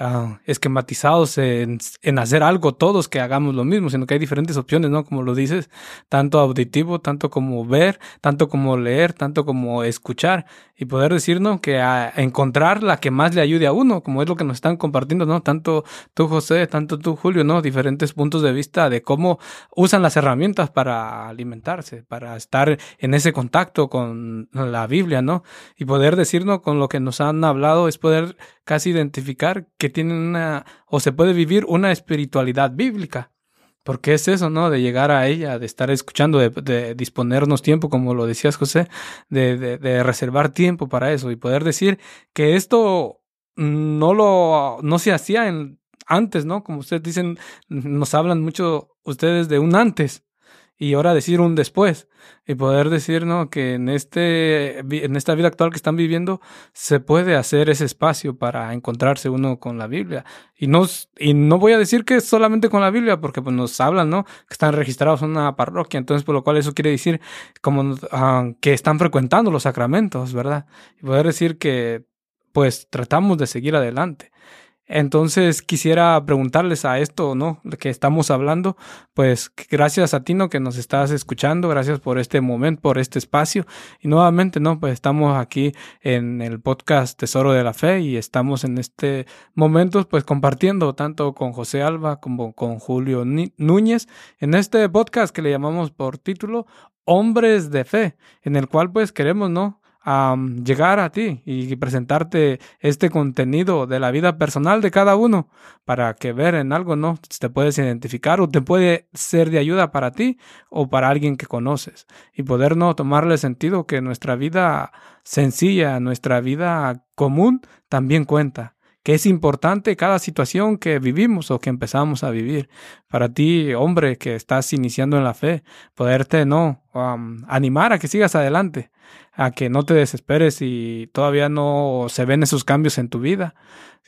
uh, esquematizados en, en, hacer algo todos que hagamos lo mismo, sino que hay diferentes opciones, ¿no? Como lo dices, tanto auditivo, tanto como ver, tanto como leer, tanto como escuchar y poder decir, ¿no? Que a encontrar la que más le ayude a uno, como es lo que nos están compartiendo, ¿no? Tanto tú, José, tanto tú, Julio, ¿no? Diferentes puntos de vista de cómo usan las herramientas para alimentarse, para estar en ese contacto con la Biblia, ¿no? Y poder decirnos con lo que nos han hablado es poder casi identificar que tienen una, o se puede vivir una espiritualidad bíblica. Porque es eso, ¿no? De llegar a ella, de estar escuchando, de, disponernos tiempo, como lo decías, José, de, de, reservar tiempo para eso y poder decir que esto no lo, no se hacía en, antes, ¿no? Como ustedes dicen, nos hablan mucho ustedes de un antes y ahora decir un después y poder decir ¿no? que en, este, en esta vida actual que están viviendo se puede hacer ese espacio para encontrarse uno con la Biblia. Y no, y no voy a decir que solamente con la Biblia, porque pues, nos hablan ¿no? que están registrados en una parroquia, entonces por lo cual eso quiere decir como ah, que están frecuentando los sacramentos, ¿verdad? Y poder decir que pues tratamos de seguir adelante. Entonces quisiera preguntarles a esto, ¿no? Que estamos hablando, pues gracias a ti, ¿no? Que nos estás escuchando, gracias por este momento, por este espacio. Y nuevamente, ¿no? Pues estamos aquí en el podcast Tesoro de la Fe y estamos en este momento, pues compartiendo tanto con José Alba como con Julio Núñez en este podcast que le llamamos por título Hombres de Fe, en el cual pues queremos, ¿no? A llegar a ti y presentarte este contenido de la vida personal de cada uno para que ver en algo, ¿no? Te puedes identificar o te puede ser de ayuda para ti o para alguien que conoces y poder no tomarle sentido que nuestra vida sencilla, nuestra vida común también cuenta que es importante cada situación que vivimos o que empezamos a vivir. Para ti, hombre, que estás iniciando en la fe, poderte no animar a que sigas adelante, a que no te desesperes y todavía no se ven esos cambios en tu vida,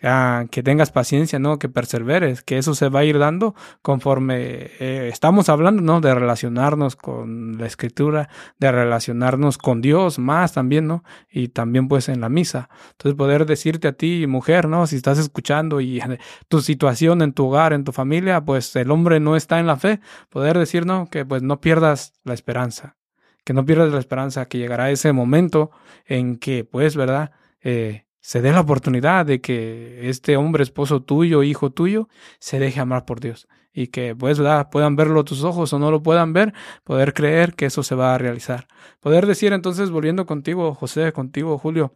que tengas paciencia, ¿no? Que perseveres, que eso se va a ir dando conforme eh, estamos hablando, ¿no? De relacionarnos con la escritura, de relacionarnos con Dios más también, ¿no? Y también pues en la misa. Entonces poder decirte a ti, mujer, ¿no? Si estás escuchando y tu situación en tu hogar, en tu familia, pues el hombre no está en la fe, poder decir, ¿no? Que pues no pierdas la esperanza, que no pierdas la esperanza, que llegará ese momento en que pues, ¿verdad? Eh, se dé la oportunidad de que este hombre, esposo tuyo, hijo tuyo, se deje amar por Dios. Y que, pues, ¿verdad? puedan verlo tus ojos o no lo puedan ver, poder creer que eso se va a realizar. Poder decir entonces, volviendo contigo, José, contigo, Julio,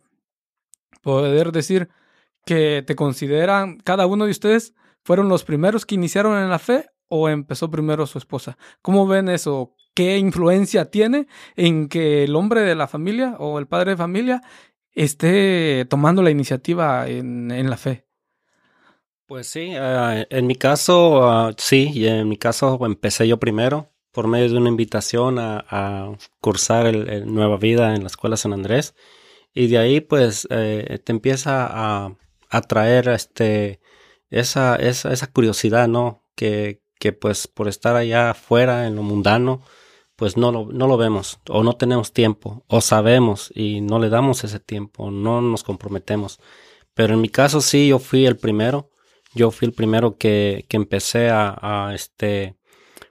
poder decir que te consideran, cada uno de ustedes, fueron los primeros que iniciaron en la fe o empezó primero su esposa. ¿Cómo ven eso? qué influencia tiene en que el hombre de la familia o el padre de familia esté tomando la iniciativa en, en la fe. Pues sí, uh, en mi caso, uh, sí, y en mi caso empecé yo primero por medio de una invitación a, cursar el, Nueva Vida en la Escuela San Andrés. Y de ahí pues eh, te empieza a, a traer este, esa, esa, esa curiosidad, ¿no? Que, que pues por estar allá afuera en lo mundano, pues no lo, no lo vemos o no tenemos tiempo o sabemos y no le damos ese tiempo, no nos comprometemos. Pero en mi caso sí, yo fui el primero yo fui el primero que, que empecé a, este,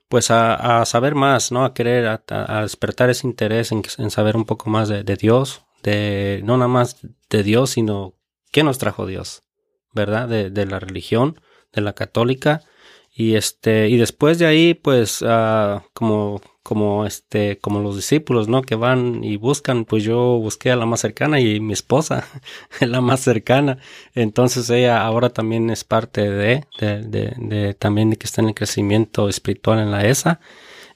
pues a, saber más, ¿no? A querer, a, despertar ese interés en, saber un poco más de, Dios, de, no nada más de Dios, sino qué nos trajo Dios, ¿verdad? De la religión, de la católica. Y este, y después de ahí, pues, uh, como como este, como los discípulos, ¿no? Que van y buscan, pues yo busqué a la más cercana y mi esposa es la más cercana. Entonces ella ahora también es parte de, de, de, de también que está en el crecimiento espiritual en la ESA.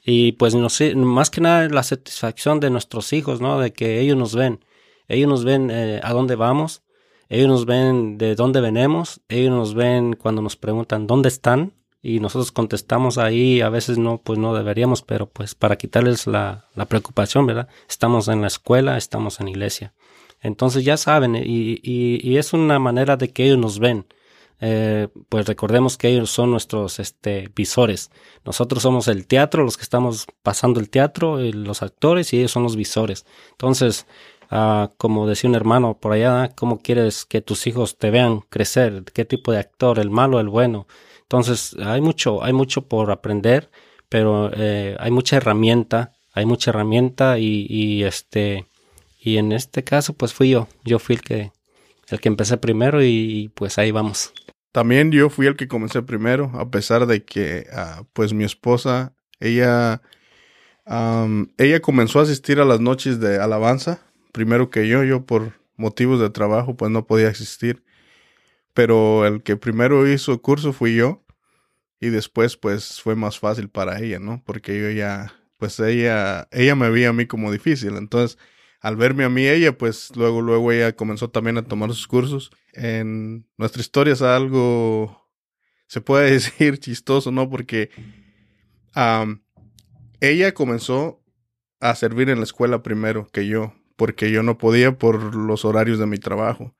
Y pues más que nada la satisfacción de nuestros hijos, ¿no? De que ellos nos ven. Ellos nos ven eh, a dónde vamos. Ellos nos ven de dónde venimos. Ellos nos ven cuando nos preguntan dónde están y nosotros contestamos ahí, a veces no, pues no deberíamos, pero pues para quitarles la, la preocupación, ¿verdad? Estamos en la escuela, estamos en iglesia. Entonces ya saben, y, y, y es una manera de que ellos nos ven. Eh, pues recordemos que ellos son nuestros este, visores. Nosotros somos el teatro, los que estamos pasando el teatro, los actores, y ellos son los visores. Entonces, uh, como decía un hermano por allá, ¿cómo quieres que tus hijos te vean crecer? ¿Qué tipo de actor? ¿El malo el bueno? Entonces, hay mucho, hay mucho por aprender, pero eh, hay mucha herramienta, hay mucha herramienta y, y, este, y en este caso, pues fui yo, yo fui el que, el que empecé primero y, pues ahí vamos. También yo fui el que comencé primero, a pesar de que, uh, pues mi esposa, ella, ella comenzó a asistir a las noches de alabanza, primero que yo, yo por motivos de trabajo, pues no podía asistir pero el que primero hizo curso fui yo y después pues fue más fácil para ella, ¿no? Porque yo ya, pues ella, ella me veía a mí como difícil, entonces al verme a mí ella, pues luego, luego ella comenzó también a tomar sus cursos. En nuestra historia es algo, se puede decir chistoso, ¿no? Porque um, ella comenzó a servir en la escuela primero que yo, porque yo no podía por los horarios de mi trabajo.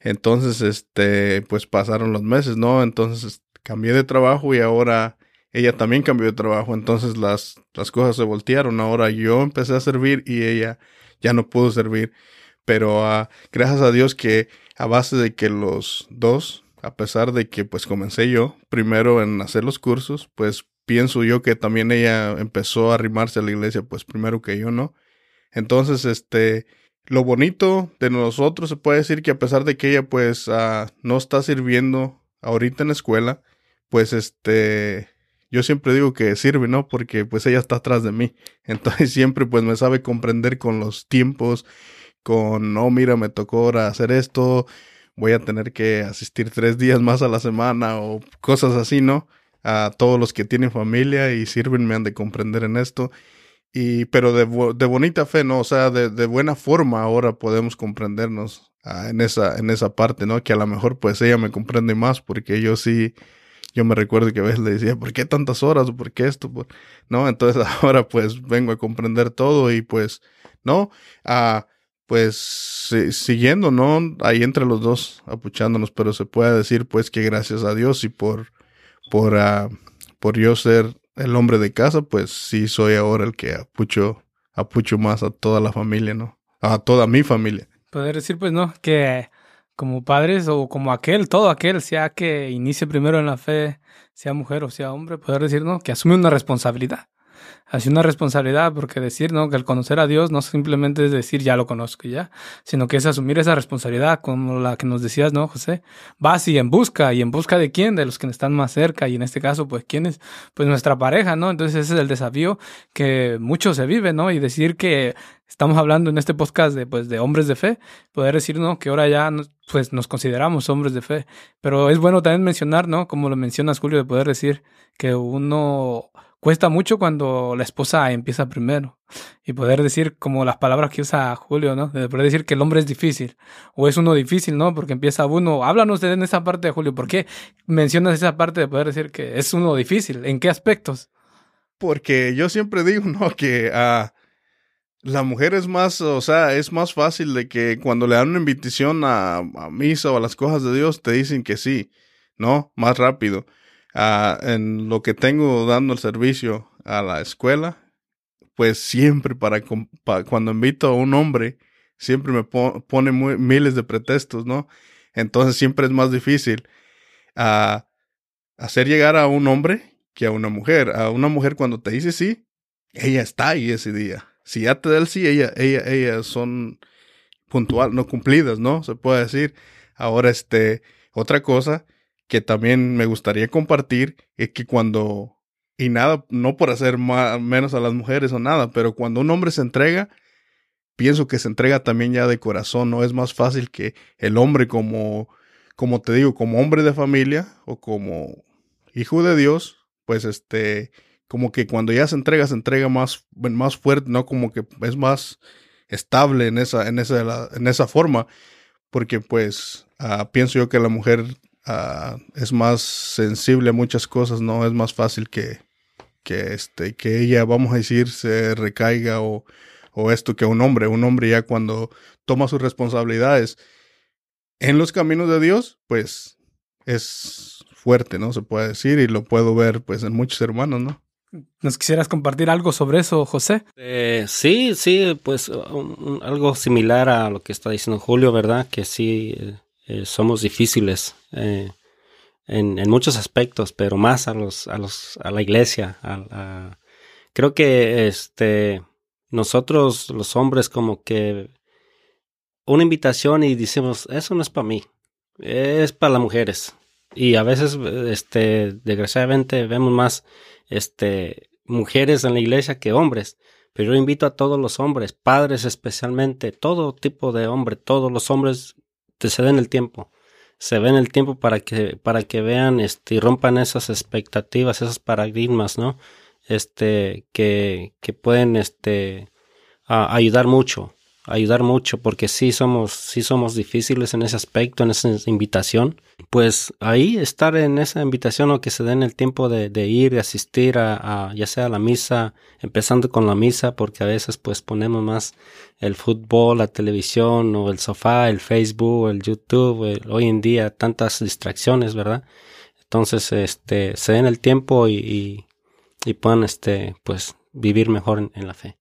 Entonces, este, pues pasaron los meses, ¿no? Entonces cambié de trabajo y ahora ella también cambió de trabajo. Entonces las, las cosas se voltearon. Ahora yo empecé a servir y ella ya no pudo servir. Pero uh, gracias a Dios que a base de que los dos, a pesar de que pues comencé yo primero en hacer los cursos, pues pienso yo que también ella empezó a arrimarse a la iglesia pues primero que yo, ¿no? Entonces, este, lo bonito de nosotros se puede decir que a pesar de que ella pues uh, no está sirviendo ahorita en la escuela, pues este, yo siempre digo que sirve, ¿no? Porque pues ella está atrás de mí. Entonces siempre pues me sabe comprender con los tiempos, con, no, mira, me tocó ahora hacer esto, voy a tener que asistir tres días más a la semana o cosas así, ¿no? A todos los que tienen familia y sirven me han de comprender en esto. Y, pero de, de bonita fe, ¿no? O sea, de, de buena forma ahora podemos comprendernos uh, en, esa, en esa parte, ¿no? Que a lo mejor pues ella me comprende más porque yo sí, yo me recuerdo que a veces le decía, ¿por qué tantas horas? ¿Por qué esto? ¿No? Entonces ahora pues vengo a comprender todo y pues, ¿no? Uh, pues siguiendo, ¿no? Ahí entre los dos apuchándonos, pero se puede decir pues que gracias a Dios y por, por, uh, por yo ser el hombre de casa, pues sí soy ahora el que apucho, apucho más a toda la familia, ¿no? A toda mi familia. Poder decir, pues, ¿no? Que como padres o como aquel, todo aquel, sea que inicie primero en la fe, sea mujer o sea hombre, poder decir, ¿no? Que asume una responsabilidad así una responsabilidad, porque decir, ¿no? Que el conocer a Dios no simplemente es decir, ya lo conozco ya, sino que es asumir esa responsabilidad, como la que nos decías, ¿no, José? Vas y en busca, y en busca de quién, de los que están más cerca, y en este caso, pues, ¿quién es? Pues nuestra pareja, ¿no? Entonces ese es el desafío que mucho se vive, ¿no? Y decir que estamos hablando en este podcast de, pues, de hombres de fe, poder decir, ¿no? Que ahora ya, pues, nos consideramos hombres de fe, pero es bueno también mencionar, ¿no? Como lo mencionas, Julio, de poder decir que uno cuesta mucho cuando la esposa empieza primero. Y poder decir como las palabras que usa Julio, ¿no? De poder decir que el hombre es difícil. O es uno difícil, ¿no? Porque empieza uno. Háblanos en esa parte de Julio. ¿Por qué mencionas esa parte de poder decir que es uno difícil? ¿En qué aspectos? Porque yo siempre digo, ¿no? Que a la mujer es más, o sea, es más fácil de que cuando le dan una invitación a, a misa o a las cosas de Dios, te dicen que sí, ¿no? Más rápido. Ah, en lo que tengo dando el servicio a la escuela, pues siempre para, cuando invito a un hombre, siempre me pone miles de pretextos, ¿no? Entonces siempre es más difícil uh, hacer llegar a un hombre que a una mujer. A una mujer cuando te dice sí, ella está ahí ese día. Si ya te da el sí, ella, ella, ellas son puntual, no cumplidas, ¿no? Se puede decir. Ahora, este, otra cosa que también me gustaría compartir es que cuando, y nada, no por hacer más, menos a las mujeres o nada, pero cuando un hombre se entrega, pienso que se entrega también ya de corazón, no es más fácil que el hombre como, como te digo, como hombre de familia o como hijo de Dios, pues este, como que cuando ya se entrega, se entrega más, más fuerte, ¿no? Como que es más estable en esa, en esa, en esa forma, porque pues uh, pienso yo que la mujer Ah, es más sensible a muchas cosas, ¿no? Es más fácil que, que, este, que ella, vamos a decir, se recaiga o, o esto que un hombre. Un hombre ya cuando toma sus responsabilidades en los caminos de Dios, pues es fuerte, ¿no? Se puede decir y lo puedo ver pues en muchos hermanos, ¿no? ¿Nos quisieras compartir algo sobre eso, José? Eh, sí, sí, pues algo similar a lo que está diciendo Julio, ¿verdad? Que sí, eh, eh, somos difíciles eh, en, muchos aspectos, pero más a los, a los, a la iglesia. creo que este, nosotros los hombres como que una invitación y decimos, eso no es para mí, es para las mujeres. Y a veces, este, desgraciadamente vemos más, este, mujeres en la iglesia que hombres. Pero yo invito a todos los hombres, padres especialmente, todo tipo de hombre, todos los hombres te se den el tiempo. Se ven el tiempo para que, para que vean este, y rompan esas expectativas, esos paradigmas, ¿no? Este, que, que pueden este, ayudar mucho ayudar mucho porque sí somos, sí somos difíciles en ese aspecto, en esa invitación. Pues ahí estar en esa invitación o que se den el tiempo de, de ir y asistir a, ya sea a la misa, empezando con la misa, porque a veces pues ponemos más el fútbol, la televisión o el sofá, el Facebook, el YouTube, hoy en día tantas distracciones, ¿verdad? Entonces, este, se den el tiempo y, y, puedan, este, pues, vivir mejor en la fe.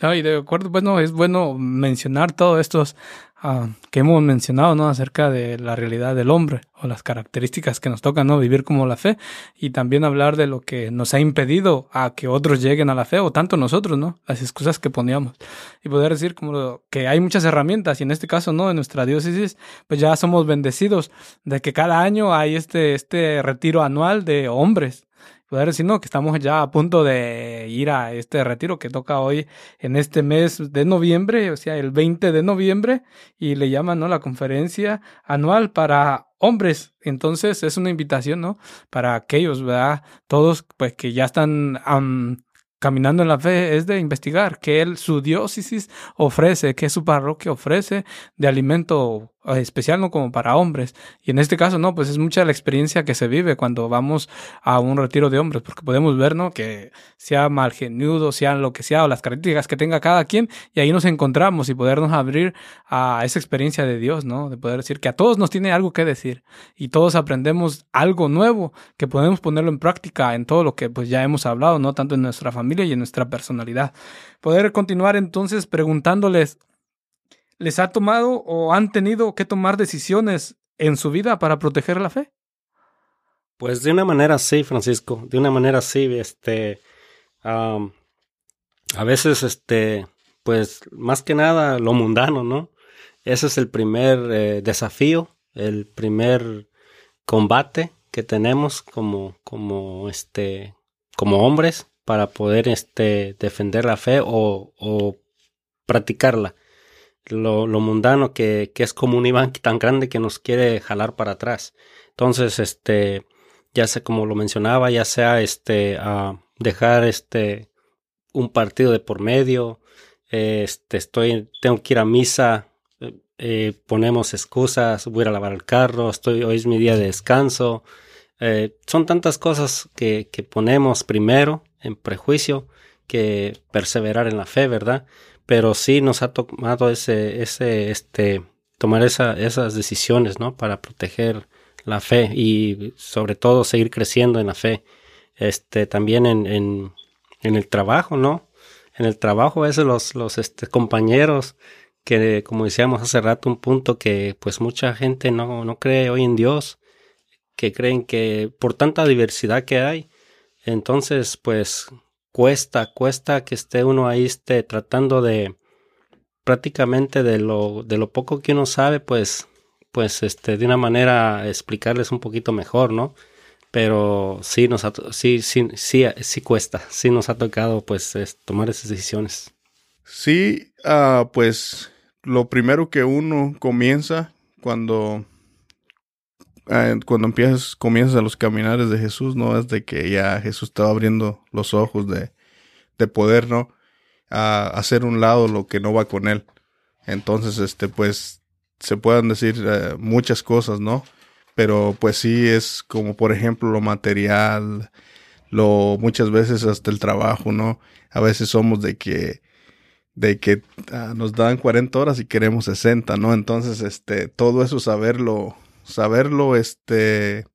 No, y de acuerdo, bueno, es bueno mencionar todos estos ah, que hemos mencionado, ¿no? Acerca de la realidad del hombre o las características que nos tocan, ¿no? Vivir como la fe y también hablar de lo que nos ha impedido a que otros lleguen a la fe o tanto nosotros, ¿no? Las excusas que poníamos y poder decir como que hay muchas herramientas y en este caso, ¿no? En nuestra diócesis, pues ya somos bendecidos de que cada año hay este, este retiro anual de hombres poder decir, no, que estamos ya a punto de ir a este retiro que toca hoy en este mes de noviembre, o sea, el 20 de noviembre, y le llaman, ¿no? La conferencia anual para hombres. Entonces es una invitación, ¿no? Para aquellos, ¿verdad? Todos, pues, que ya están caminando en la fe es de investigar qué él, su diócesis ofrece, qué su parroquia ofrece de alimento especial, no como para hombres. Y en este caso, no, pues es mucha la experiencia que se vive cuando vamos a un retiro de hombres, porque podemos ver, ¿no? Que sea mal genudo, sea lo que sea, o las características que tenga cada quien, y ahí nos encontramos y podernos abrir a esa experiencia de Dios, ¿no? De poder decir que a todos nos tiene algo que decir y todos aprendemos algo nuevo que podemos ponerlo en práctica en todo lo que pues ya hemos hablado, ¿no? Tanto en nuestra familia y en nuestra personalidad. Poder continuar entonces preguntándoles les ha tomado o han tenido que tomar decisiones en su vida para proteger la fe? Pues de una manera sí, Francisco, de una manera sí, este, a veces, este, pues más que nada lo mundano, ¿no? Ese es el primer eh, desafío, el primer combate que tenemos como, como, este, como hombres para poder, este, defender la fe o, o practicarla lo, mundano que, que, es como un Iván tan grande que nos quiere jalar para atrás. Entonces, este, ya sea como lo mencionaba, ya sea este, dejar este, un partido de por medio, este, estoy, tengo que ir a misa, eh, ponemos excusas, voy a lavar el carro, estoy, hoy es mi día de descanso. Eh, son tantas cosas que, que, ponemos primero en prejuicio que perseverar en la fe, ¿verdad? Pero sí nos ha tomado ese, ese, este, tomar esa, esas decisiones, ¿no? Para proteger la fe y sobre todo seguir creciendo en la fe. Este, también en, en, en el trabajo, ¿no? En el trabajo, veces los, los este, compañeros que como decíamos hace rato, un punto que pues mucha gente no, no cree hoy en Dios, que creen que por tanta diversidad que hay, entonces pues cuesta, cuesta que esté uno ahí esté tratando de prácticamente de lo, de lo poco que uno sabe, pues, pues este, de una manera explicarles un poquito mejor, ¿no? Pero sí nos ha, sí, sí, sí, sí cuesta, sí nos ha tocado pues tomar esas decisiones. Sí, uh, pues lo primero que uno comienza cuando, eh, cuando empiezas, comienzas a los caminares de Jesús, ¿no? Es de que ya Jesús estaba abriendo los ojos de, de poder, ¿no? A hacer un lado lo que no va con él. Entonces, este, pues, se pueden decir eh, muchas cosas, ¿no? Pero pues sí es como, por ejemplo, lo material, lo, muchas veces hasta el trabajo, ¿no? A veces somos de que de que ah, nos dan 40 horas y queremos 60, ¿no? Entonces, este, todo eso saberlo, saberlo, este,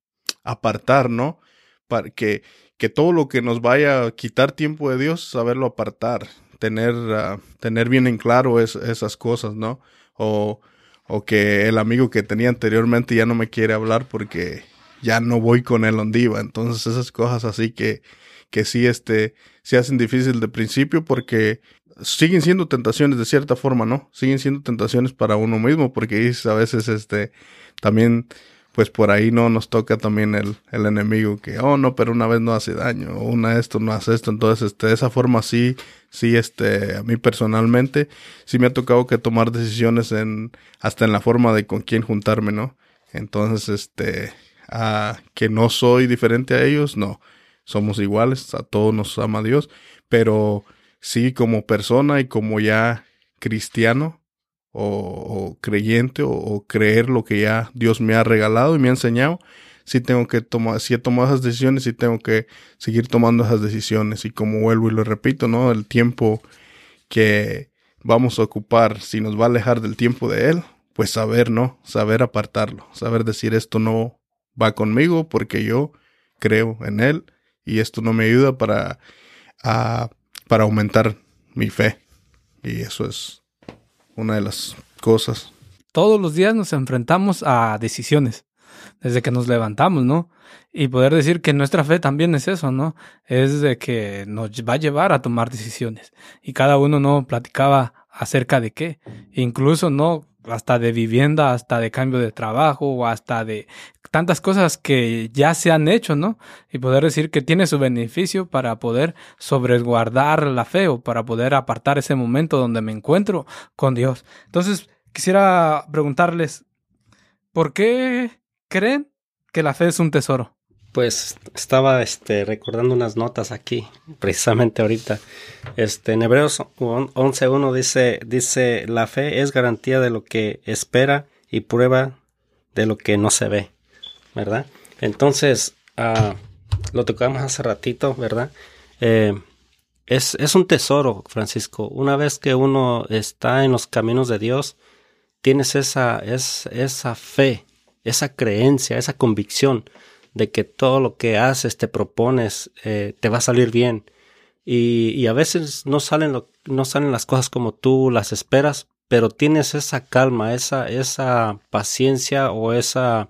apartar, ¿no? Para que, que todo lo que nos vaya a quitar tiempo de Dios, saberlo apartar, tener, uh, tener bien en claro esas cosas, ¿no? O, o que el amigo que tenía anteriormente ya no me quiere hablar porque ya no voy con él donde iba. Entonces, esas cosas así que, que sí, este, se hacen difícil de principio porque siguen siendo tentaciones de cierta forma, ¿no? Siguen siendo tentaciones para uno mismo, porque a veces este también pues por ahí no nos toca también el, el enemigo que, oh no, pero una vez no hace daño, una esto no hace esto, entonces este, de esa forma sí, sí, este, a mí personalmente, sí me ha tocado que tomar decisiones en, hasta en la forma de con quién juntarme, ¿no? Entonces, este, a que no soy diferente a ellos, no, somos iguales, a todos nos ama Dios, pero sí como persona y como ya cristiano o, creyente o, creer lo que ya Dios me ha regalado y me ha enseñado, sí tengo que tomar, si he tomado esas decisiones, sí tengo que seguir tomando esas decisiones y como vuelvo y lo repito, ¿no? El tiempo que vamos a ocupar, si nos va a alejar del tiempo de Él, pues saber, ¿no? Saber apartarlo, saber decir esto no va conmigo porque yo creo en Él y esto no me ayuda para a para aumentar mi fe. Y eso es una de las cosas. Todos los días nos enfrentamos a decisiones, desde que nos levantamos, ¿no? Y poder decir que nuestra fe también es eso, ¿no? Es de que nos va a llevar a tomar decisiones. Y cada uno no platicaba acerca de qué. Incluso, ¿no? hasta de vivienda, hasta de cambio de trabajo, o hasta de tantas cosas que ya se han hecho, ¿no? Y poder decir que tiene su beneficio para poder sobresguardar la fe o para poder apartar ese momento donde me encuentro con Dios. Entonces, quisiera preguntarles, ¿por qué creen que la fe es un tesoro? Pues estaba este, recordando unas notas aquí, precisamente ahorita. Este, en Hebreos 11.1 dice, dice, la fe es garantía de lo que espera y prueba de lo que no se ve, ¿verdad? Entonces, uh, lo tocamos hace ratito, ¿verdad? Eh, es, es un tesoro, Francisco. Una vez que uno está en los caminos de Dios, tienes esa, es, esa fe, esa creencia, esa convicción de que todo lo que haces, te propones, eh, te va a salir bien. Y, y a veces no salen, lo, no salen las cosas como tú las esperas, pero tienes esa calma, esa, esa paciencia o esa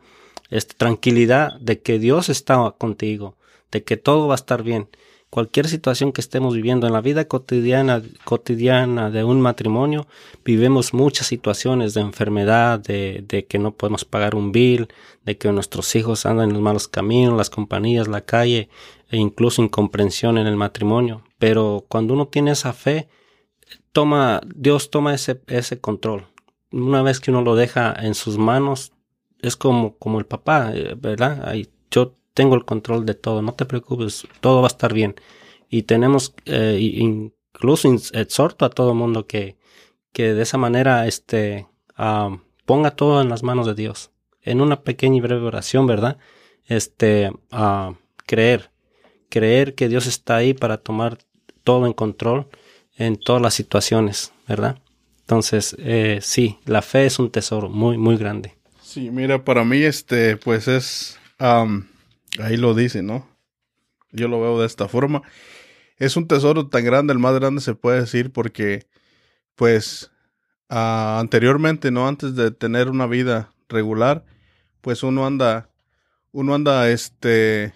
este, tranquilidad de que Dios está contigo, de que todo va a estar bien cualquier situación que estemos viviendo en la vida cotidiana, cotidiana de un matrimonio, vivimos muchas situaciones de enfermedad, de, de, que no podemos pagar un bill, de que nuestros hijos andan en los malos caminos, las compañías, la calle, e incluso incomprensión en el matrimonio. Pero cuando uno tiene esa fe, toma, Dios toma ese, ese control. Una vez que uno lo deja en sus manos, es como, como el papá, eh, ¿verdad? Yo tengo el control de todo, no te preocupes, todo va a estar bien. Y tenemos, eh, incluso exhorto a todo mundo que, que de esa manera, este, ponga todo en las manos de Dios. En una pequeña y breve oración, ¿verdad? Este, creer, creer que Dios está ahí para tomar todo en control en todas las situaciones, ¿verdad? Entonces, eh, sí, la fe es un tesoro muy, muy grande. Sí, mira, para mí, este, pues es, ahí lo dice, ¿no? Yo lo veo de esta forma. Es un tesoro tan grande, el más grande se puede decir, porque, pues, anteriormente, ¿no? Antes de tener una vida regular, pues uno anda, uno anda, este,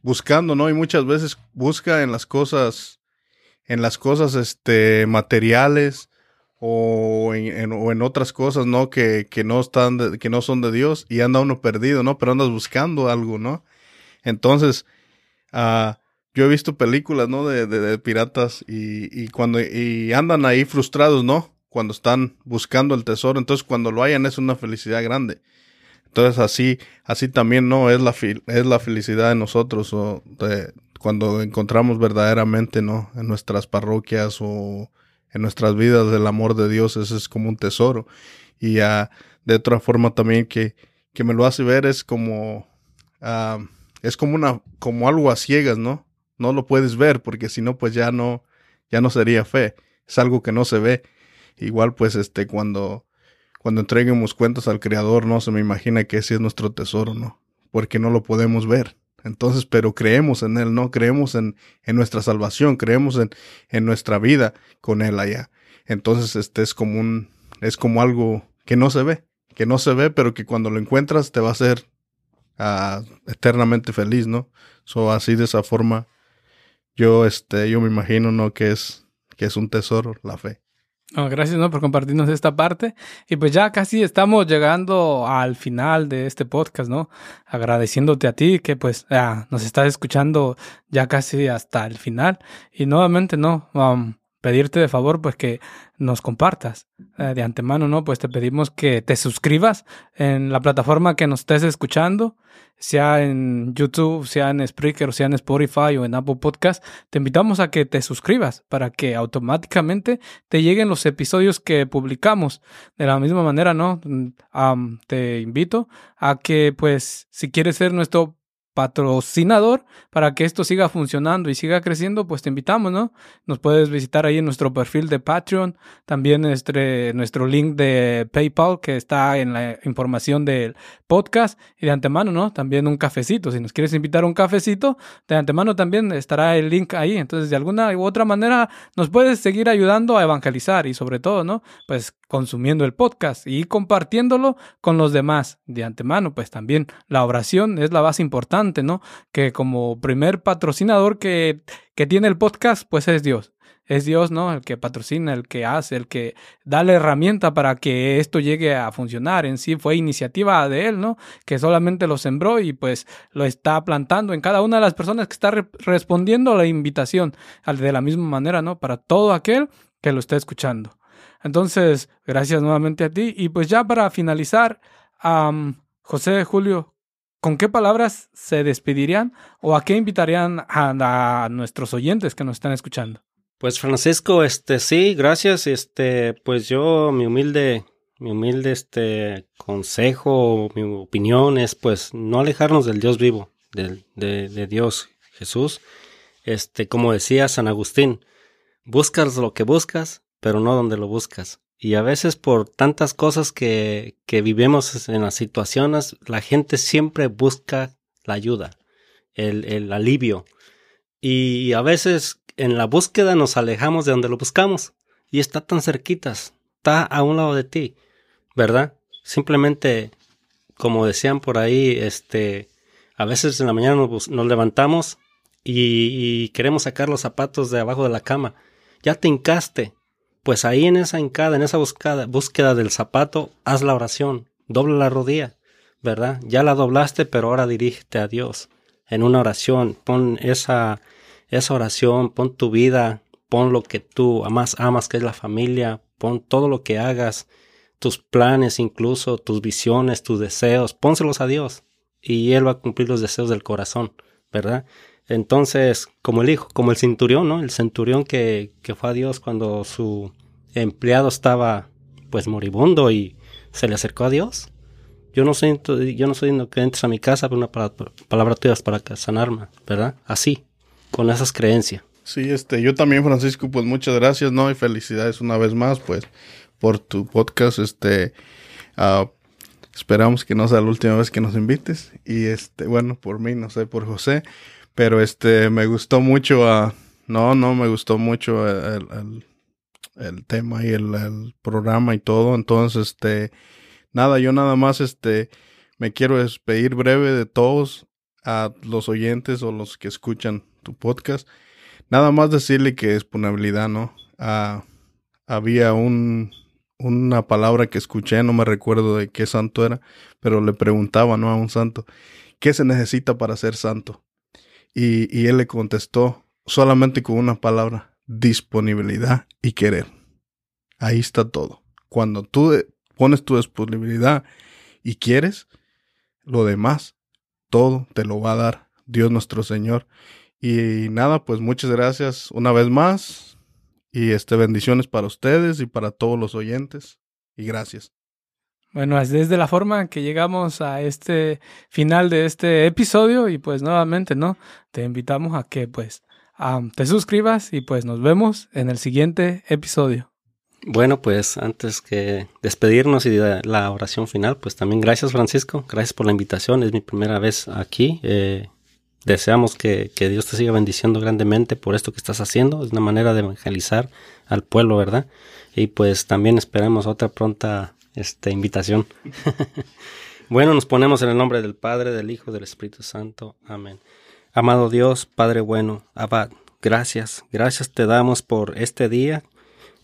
buscando, ¿no? Y muchas veces busca en las cosas, en las cosas, este, materiales, o en, o en otras cosas, ¿no? Que, que no están, que no son de Dios y anda uno perdido, ¿no? Pero andas buscando algo, ¿no? Entonces, ah, yo he visto películas, ¿no? De, de, piratas y, y, cuando, y andan ahí frustrados, ¿no? Cuando están buscando el tesoro, entonces cuando lo hayan es una felicidad grande. Entonces así, así también, ¿no? Es la, es la felicidad de nosotros o de, cuando encontramos verdaderamente, ¿no? En nuestras parroquias o en nuestras vidas del amor de Dios, ese es como un tesoro. Y ya de otra forma también que, que me lo hace ver es como, uh, es como una, como algo a ciegas, ¿no? No lo puedes ver porque si no, pues ya no, ya no sería fe. Es algo que no se ve. Igual pues este, cuando, cuando entreguemos cuentas al Creador, no se me imagina que ese es nuestro tesoro, ¿no? Porque no lo podemos ver. Entonces, pero creemos en Él, ¿no? Creemos en, en nuestra salvación, creemos en, en nuestra vida con Él allá. Entonces, este es como un, es como algo que no se ve, que no se ve, pero que cuando lo encuentras te va a hacer uh, eternamente feliz, ¿no? So, así de esa forma, yo, este, yo me imagino, ¿no? Que es, que es un tesoro, la fe gracias ¿no? por compartirnos esta parte. Y pues ya casi estamos llegando al final de este podcast, ¿no? Agradeciéndote a ti que pues nos estás escuchando ya casi hasta el final. Y nuevamente, ¿no? Um, pedirte de favor pues que nos compartas eh, de antemano, ¿no? Pues te pedimos que te suscribas en la plataforma que nos estés escuchando, sea en YouTube, sea en Spreaker, sea en Spotify o en Apple Podcast. Te invitamos a que te suscribas para que automáticamente te lleguen los episodios que publicamos. De la misma manera, ¿no? te invito a que pues si quieres ser nuestro patrocinador para que esto siga funcionando y siga creciendo, pues te invitamos, ¿no? Nos puedes visitar ahí en nuestro perfil de Patreon, también este, nuestro link de PayPal que está en la información del podcast y de antemano, ¿no? También un cafecito. Si nos quieres invitar a un cafecito, de antemano también estará el link ahí. Entonces, de alguna u otra manera, nos puedes seguir ayudando a evangelizar y sobre todo, ¿no? Pues consumiendo el podcast y compartiéndolo con los demás. De antemano, pues también la oración es la base importante, ¿no? Que como primer patrocinador que, que tiene el podcast, pues es Dios. Es Dios, ¿no? El que patrocina, el que hace, el que da la herramienta para que esto llegue a funcionar. En sí fue iniciativa de Él, ¿no? Que solamente lo sembró y pues lo está plantando en cada una de las personas que está respondiendo a la invitación de la misma manera, ¿no? Para todo aquel que lo esté escuchando. Entonces, gracias nuevamente a ti. Y pues ya para finalizar, José Julio, ¿con qué palabras se despedirían o a qué invitarían a, nuestros oyentes que nos están escuchando? Pues Francisco, este sí, gracias. Este, pues yo, mi humilde, mi humilde este consejo, mi opinión es pues no alejarnos del Dios vivo, del, de, de Dios Jesús. Este, como decía San Agustín, buscas lo que buscas, pero no donde lo buscas. Y a veces por tantas cosas que, que vivimos en las situaciones, la gente siempre busca la ayuda, el, el alivio. Y a veces en la búsqueda nos alejamos de donde lo buscamos. Y está tan cerquitas, está a un lado de ti, ¿verdad? Simplemente, como decían por ahí, este, a veces en la mañana nos, levantamos y, queremos sacar los zapatos de abajo de la cama. Ya te hincaste, pues ahí en esa hincada, en esa búsqueda del zapato, haz la oración, dobla la rodilla, ¿verdad? Ya la doblaste, pero ahora dirígete a Dios en una oración, pon esa, esa oración, pon tu vida, pon lo que tú más amas, que es la familia, pon todo lo que hagas, tus planes incluso, tus visiones, tus deseos, pónselos a Dios, y Él va a cumplir los deseos del corazón, ¿verdad? Entonces, como el hijo, como el centurión, ¿no? El centurión que, que fue a Dios cuando su empleado estaba pues moribundo y se le acercó a Dios. Yo no soy, yo no soy que entres a mi casa por una palabra, tuya para sanarme, ¿verdad? Así, con esas creencias. Sí, este, yo también, Francisco, pues muchas gracias, ¿no? Y felicidades una vez más, pues, por tu podcast, este, uh, esperamos que no sea la última vez que nos invites. Y este, bueno, por mí, no sé, por José, pero este, me gustó mucho, uh, no, no, me gustó mucho el, el, tema y el, el, programa y todo. Entonces, este, nada, yo nada más, este, me quiero despedir breve de todos a los oyentes o los que escuchan tu podcast Nada más decirle que disponibilidad, ¿no? Ah, había un, una palabra que escuché, no me recuerdo de qué santo era, pero le preguntaba, ¿no? A un santo, ¿qué se necesita para ser santo? Y, y él le contestó solamente con una palabra, disponibilidad y querer. Ahí está todo. Cuando tú pones tu disponibilidad y quieres, lo demás, todo te lo va a dar Dios nuestro Señor. Y nada, pues muchas gracias una vez más. Y este bendiciones para ustedes y para todos los oyentes. Y gracias. Bueno, es desde la forma que llegamos a este final de este episodio y pues nuevamente, ¿no? Te invitamos a que pues te suscribas y pues nos vemos en el siguiente episodio. Bueno, pues antes que despedirnos y de la oración final, pues también gracias Francisco, gracias por la invitación, es mi primera vez aquí. Eh, Deseamos que, Dios te siga bendiciendo grandemente por esto que estás haciendo. Es una manera de evangelizar al pueblo, ¿verdad? Y pues también esperamos otra pronta este, invitación. bueno, nos ponemos en el nombre del Padre, del Hijo, del Espíritu Santo. Amén. Amado Dios, Padre bueno, Abad, gracias, gracias te damos por este día,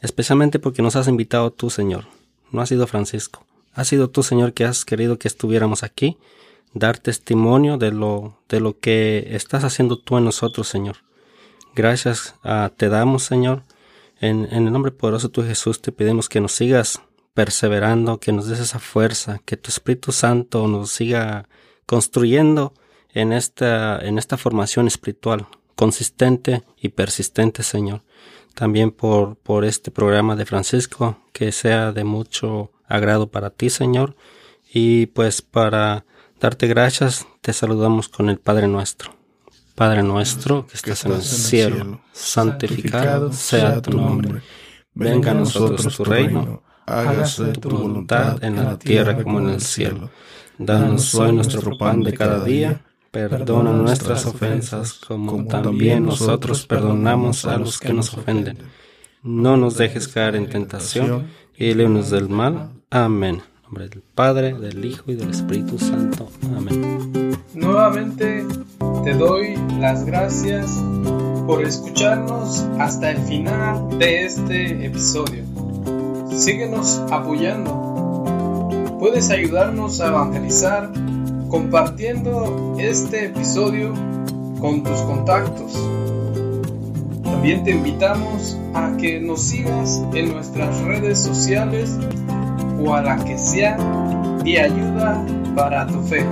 especialmente porque nos has invitado tú, Señor. No ha sido Francisco, ha sido tú, Señor, que has querido que estuviéramos aquí dar testimonio de lo, de lo que estás haciendo tú en nosotros, Señor. Gracias ah, te damos, Señor. En, en, el nombre poderoso de tu Jesús te pedimos que nos sigas perseverando, que nos des esa fuerza, que tu Espíritu Santo nos siga construyendo en esta, en esta formación espiritual consistente y persistente, Señor. También por, por este programa de Francisco, que sea de mucho agrado para ti, Señor. Y pues para darte gracias, te saludamos con el Padre nuestro. Padre nuestro que estás, en, el cielo, santificado, sea tu nombre. Venga a nosotros tu reino, hágase tu voluntad en la tierra como en el cielo. Danos hoy nuestro pan de cada día, perdona nuestras ofensas como también nosotros perdonamos a los que nos ofenden. No nos dejes caer en tentación y líbranos del mal. Amén nombre del Padre, del Hijo y del Espíritu Santo. Amén. Nuevamente te doy las gracias por escucharnos hasta el final de este episodio. Síguenos apoyando. Puedes ayudarnos a evangelizar compartiendo este episodio con tus contactos. También te invitamos a que nos sigas en nuestras redes sociales o a la que sea de ayuda para tu fe.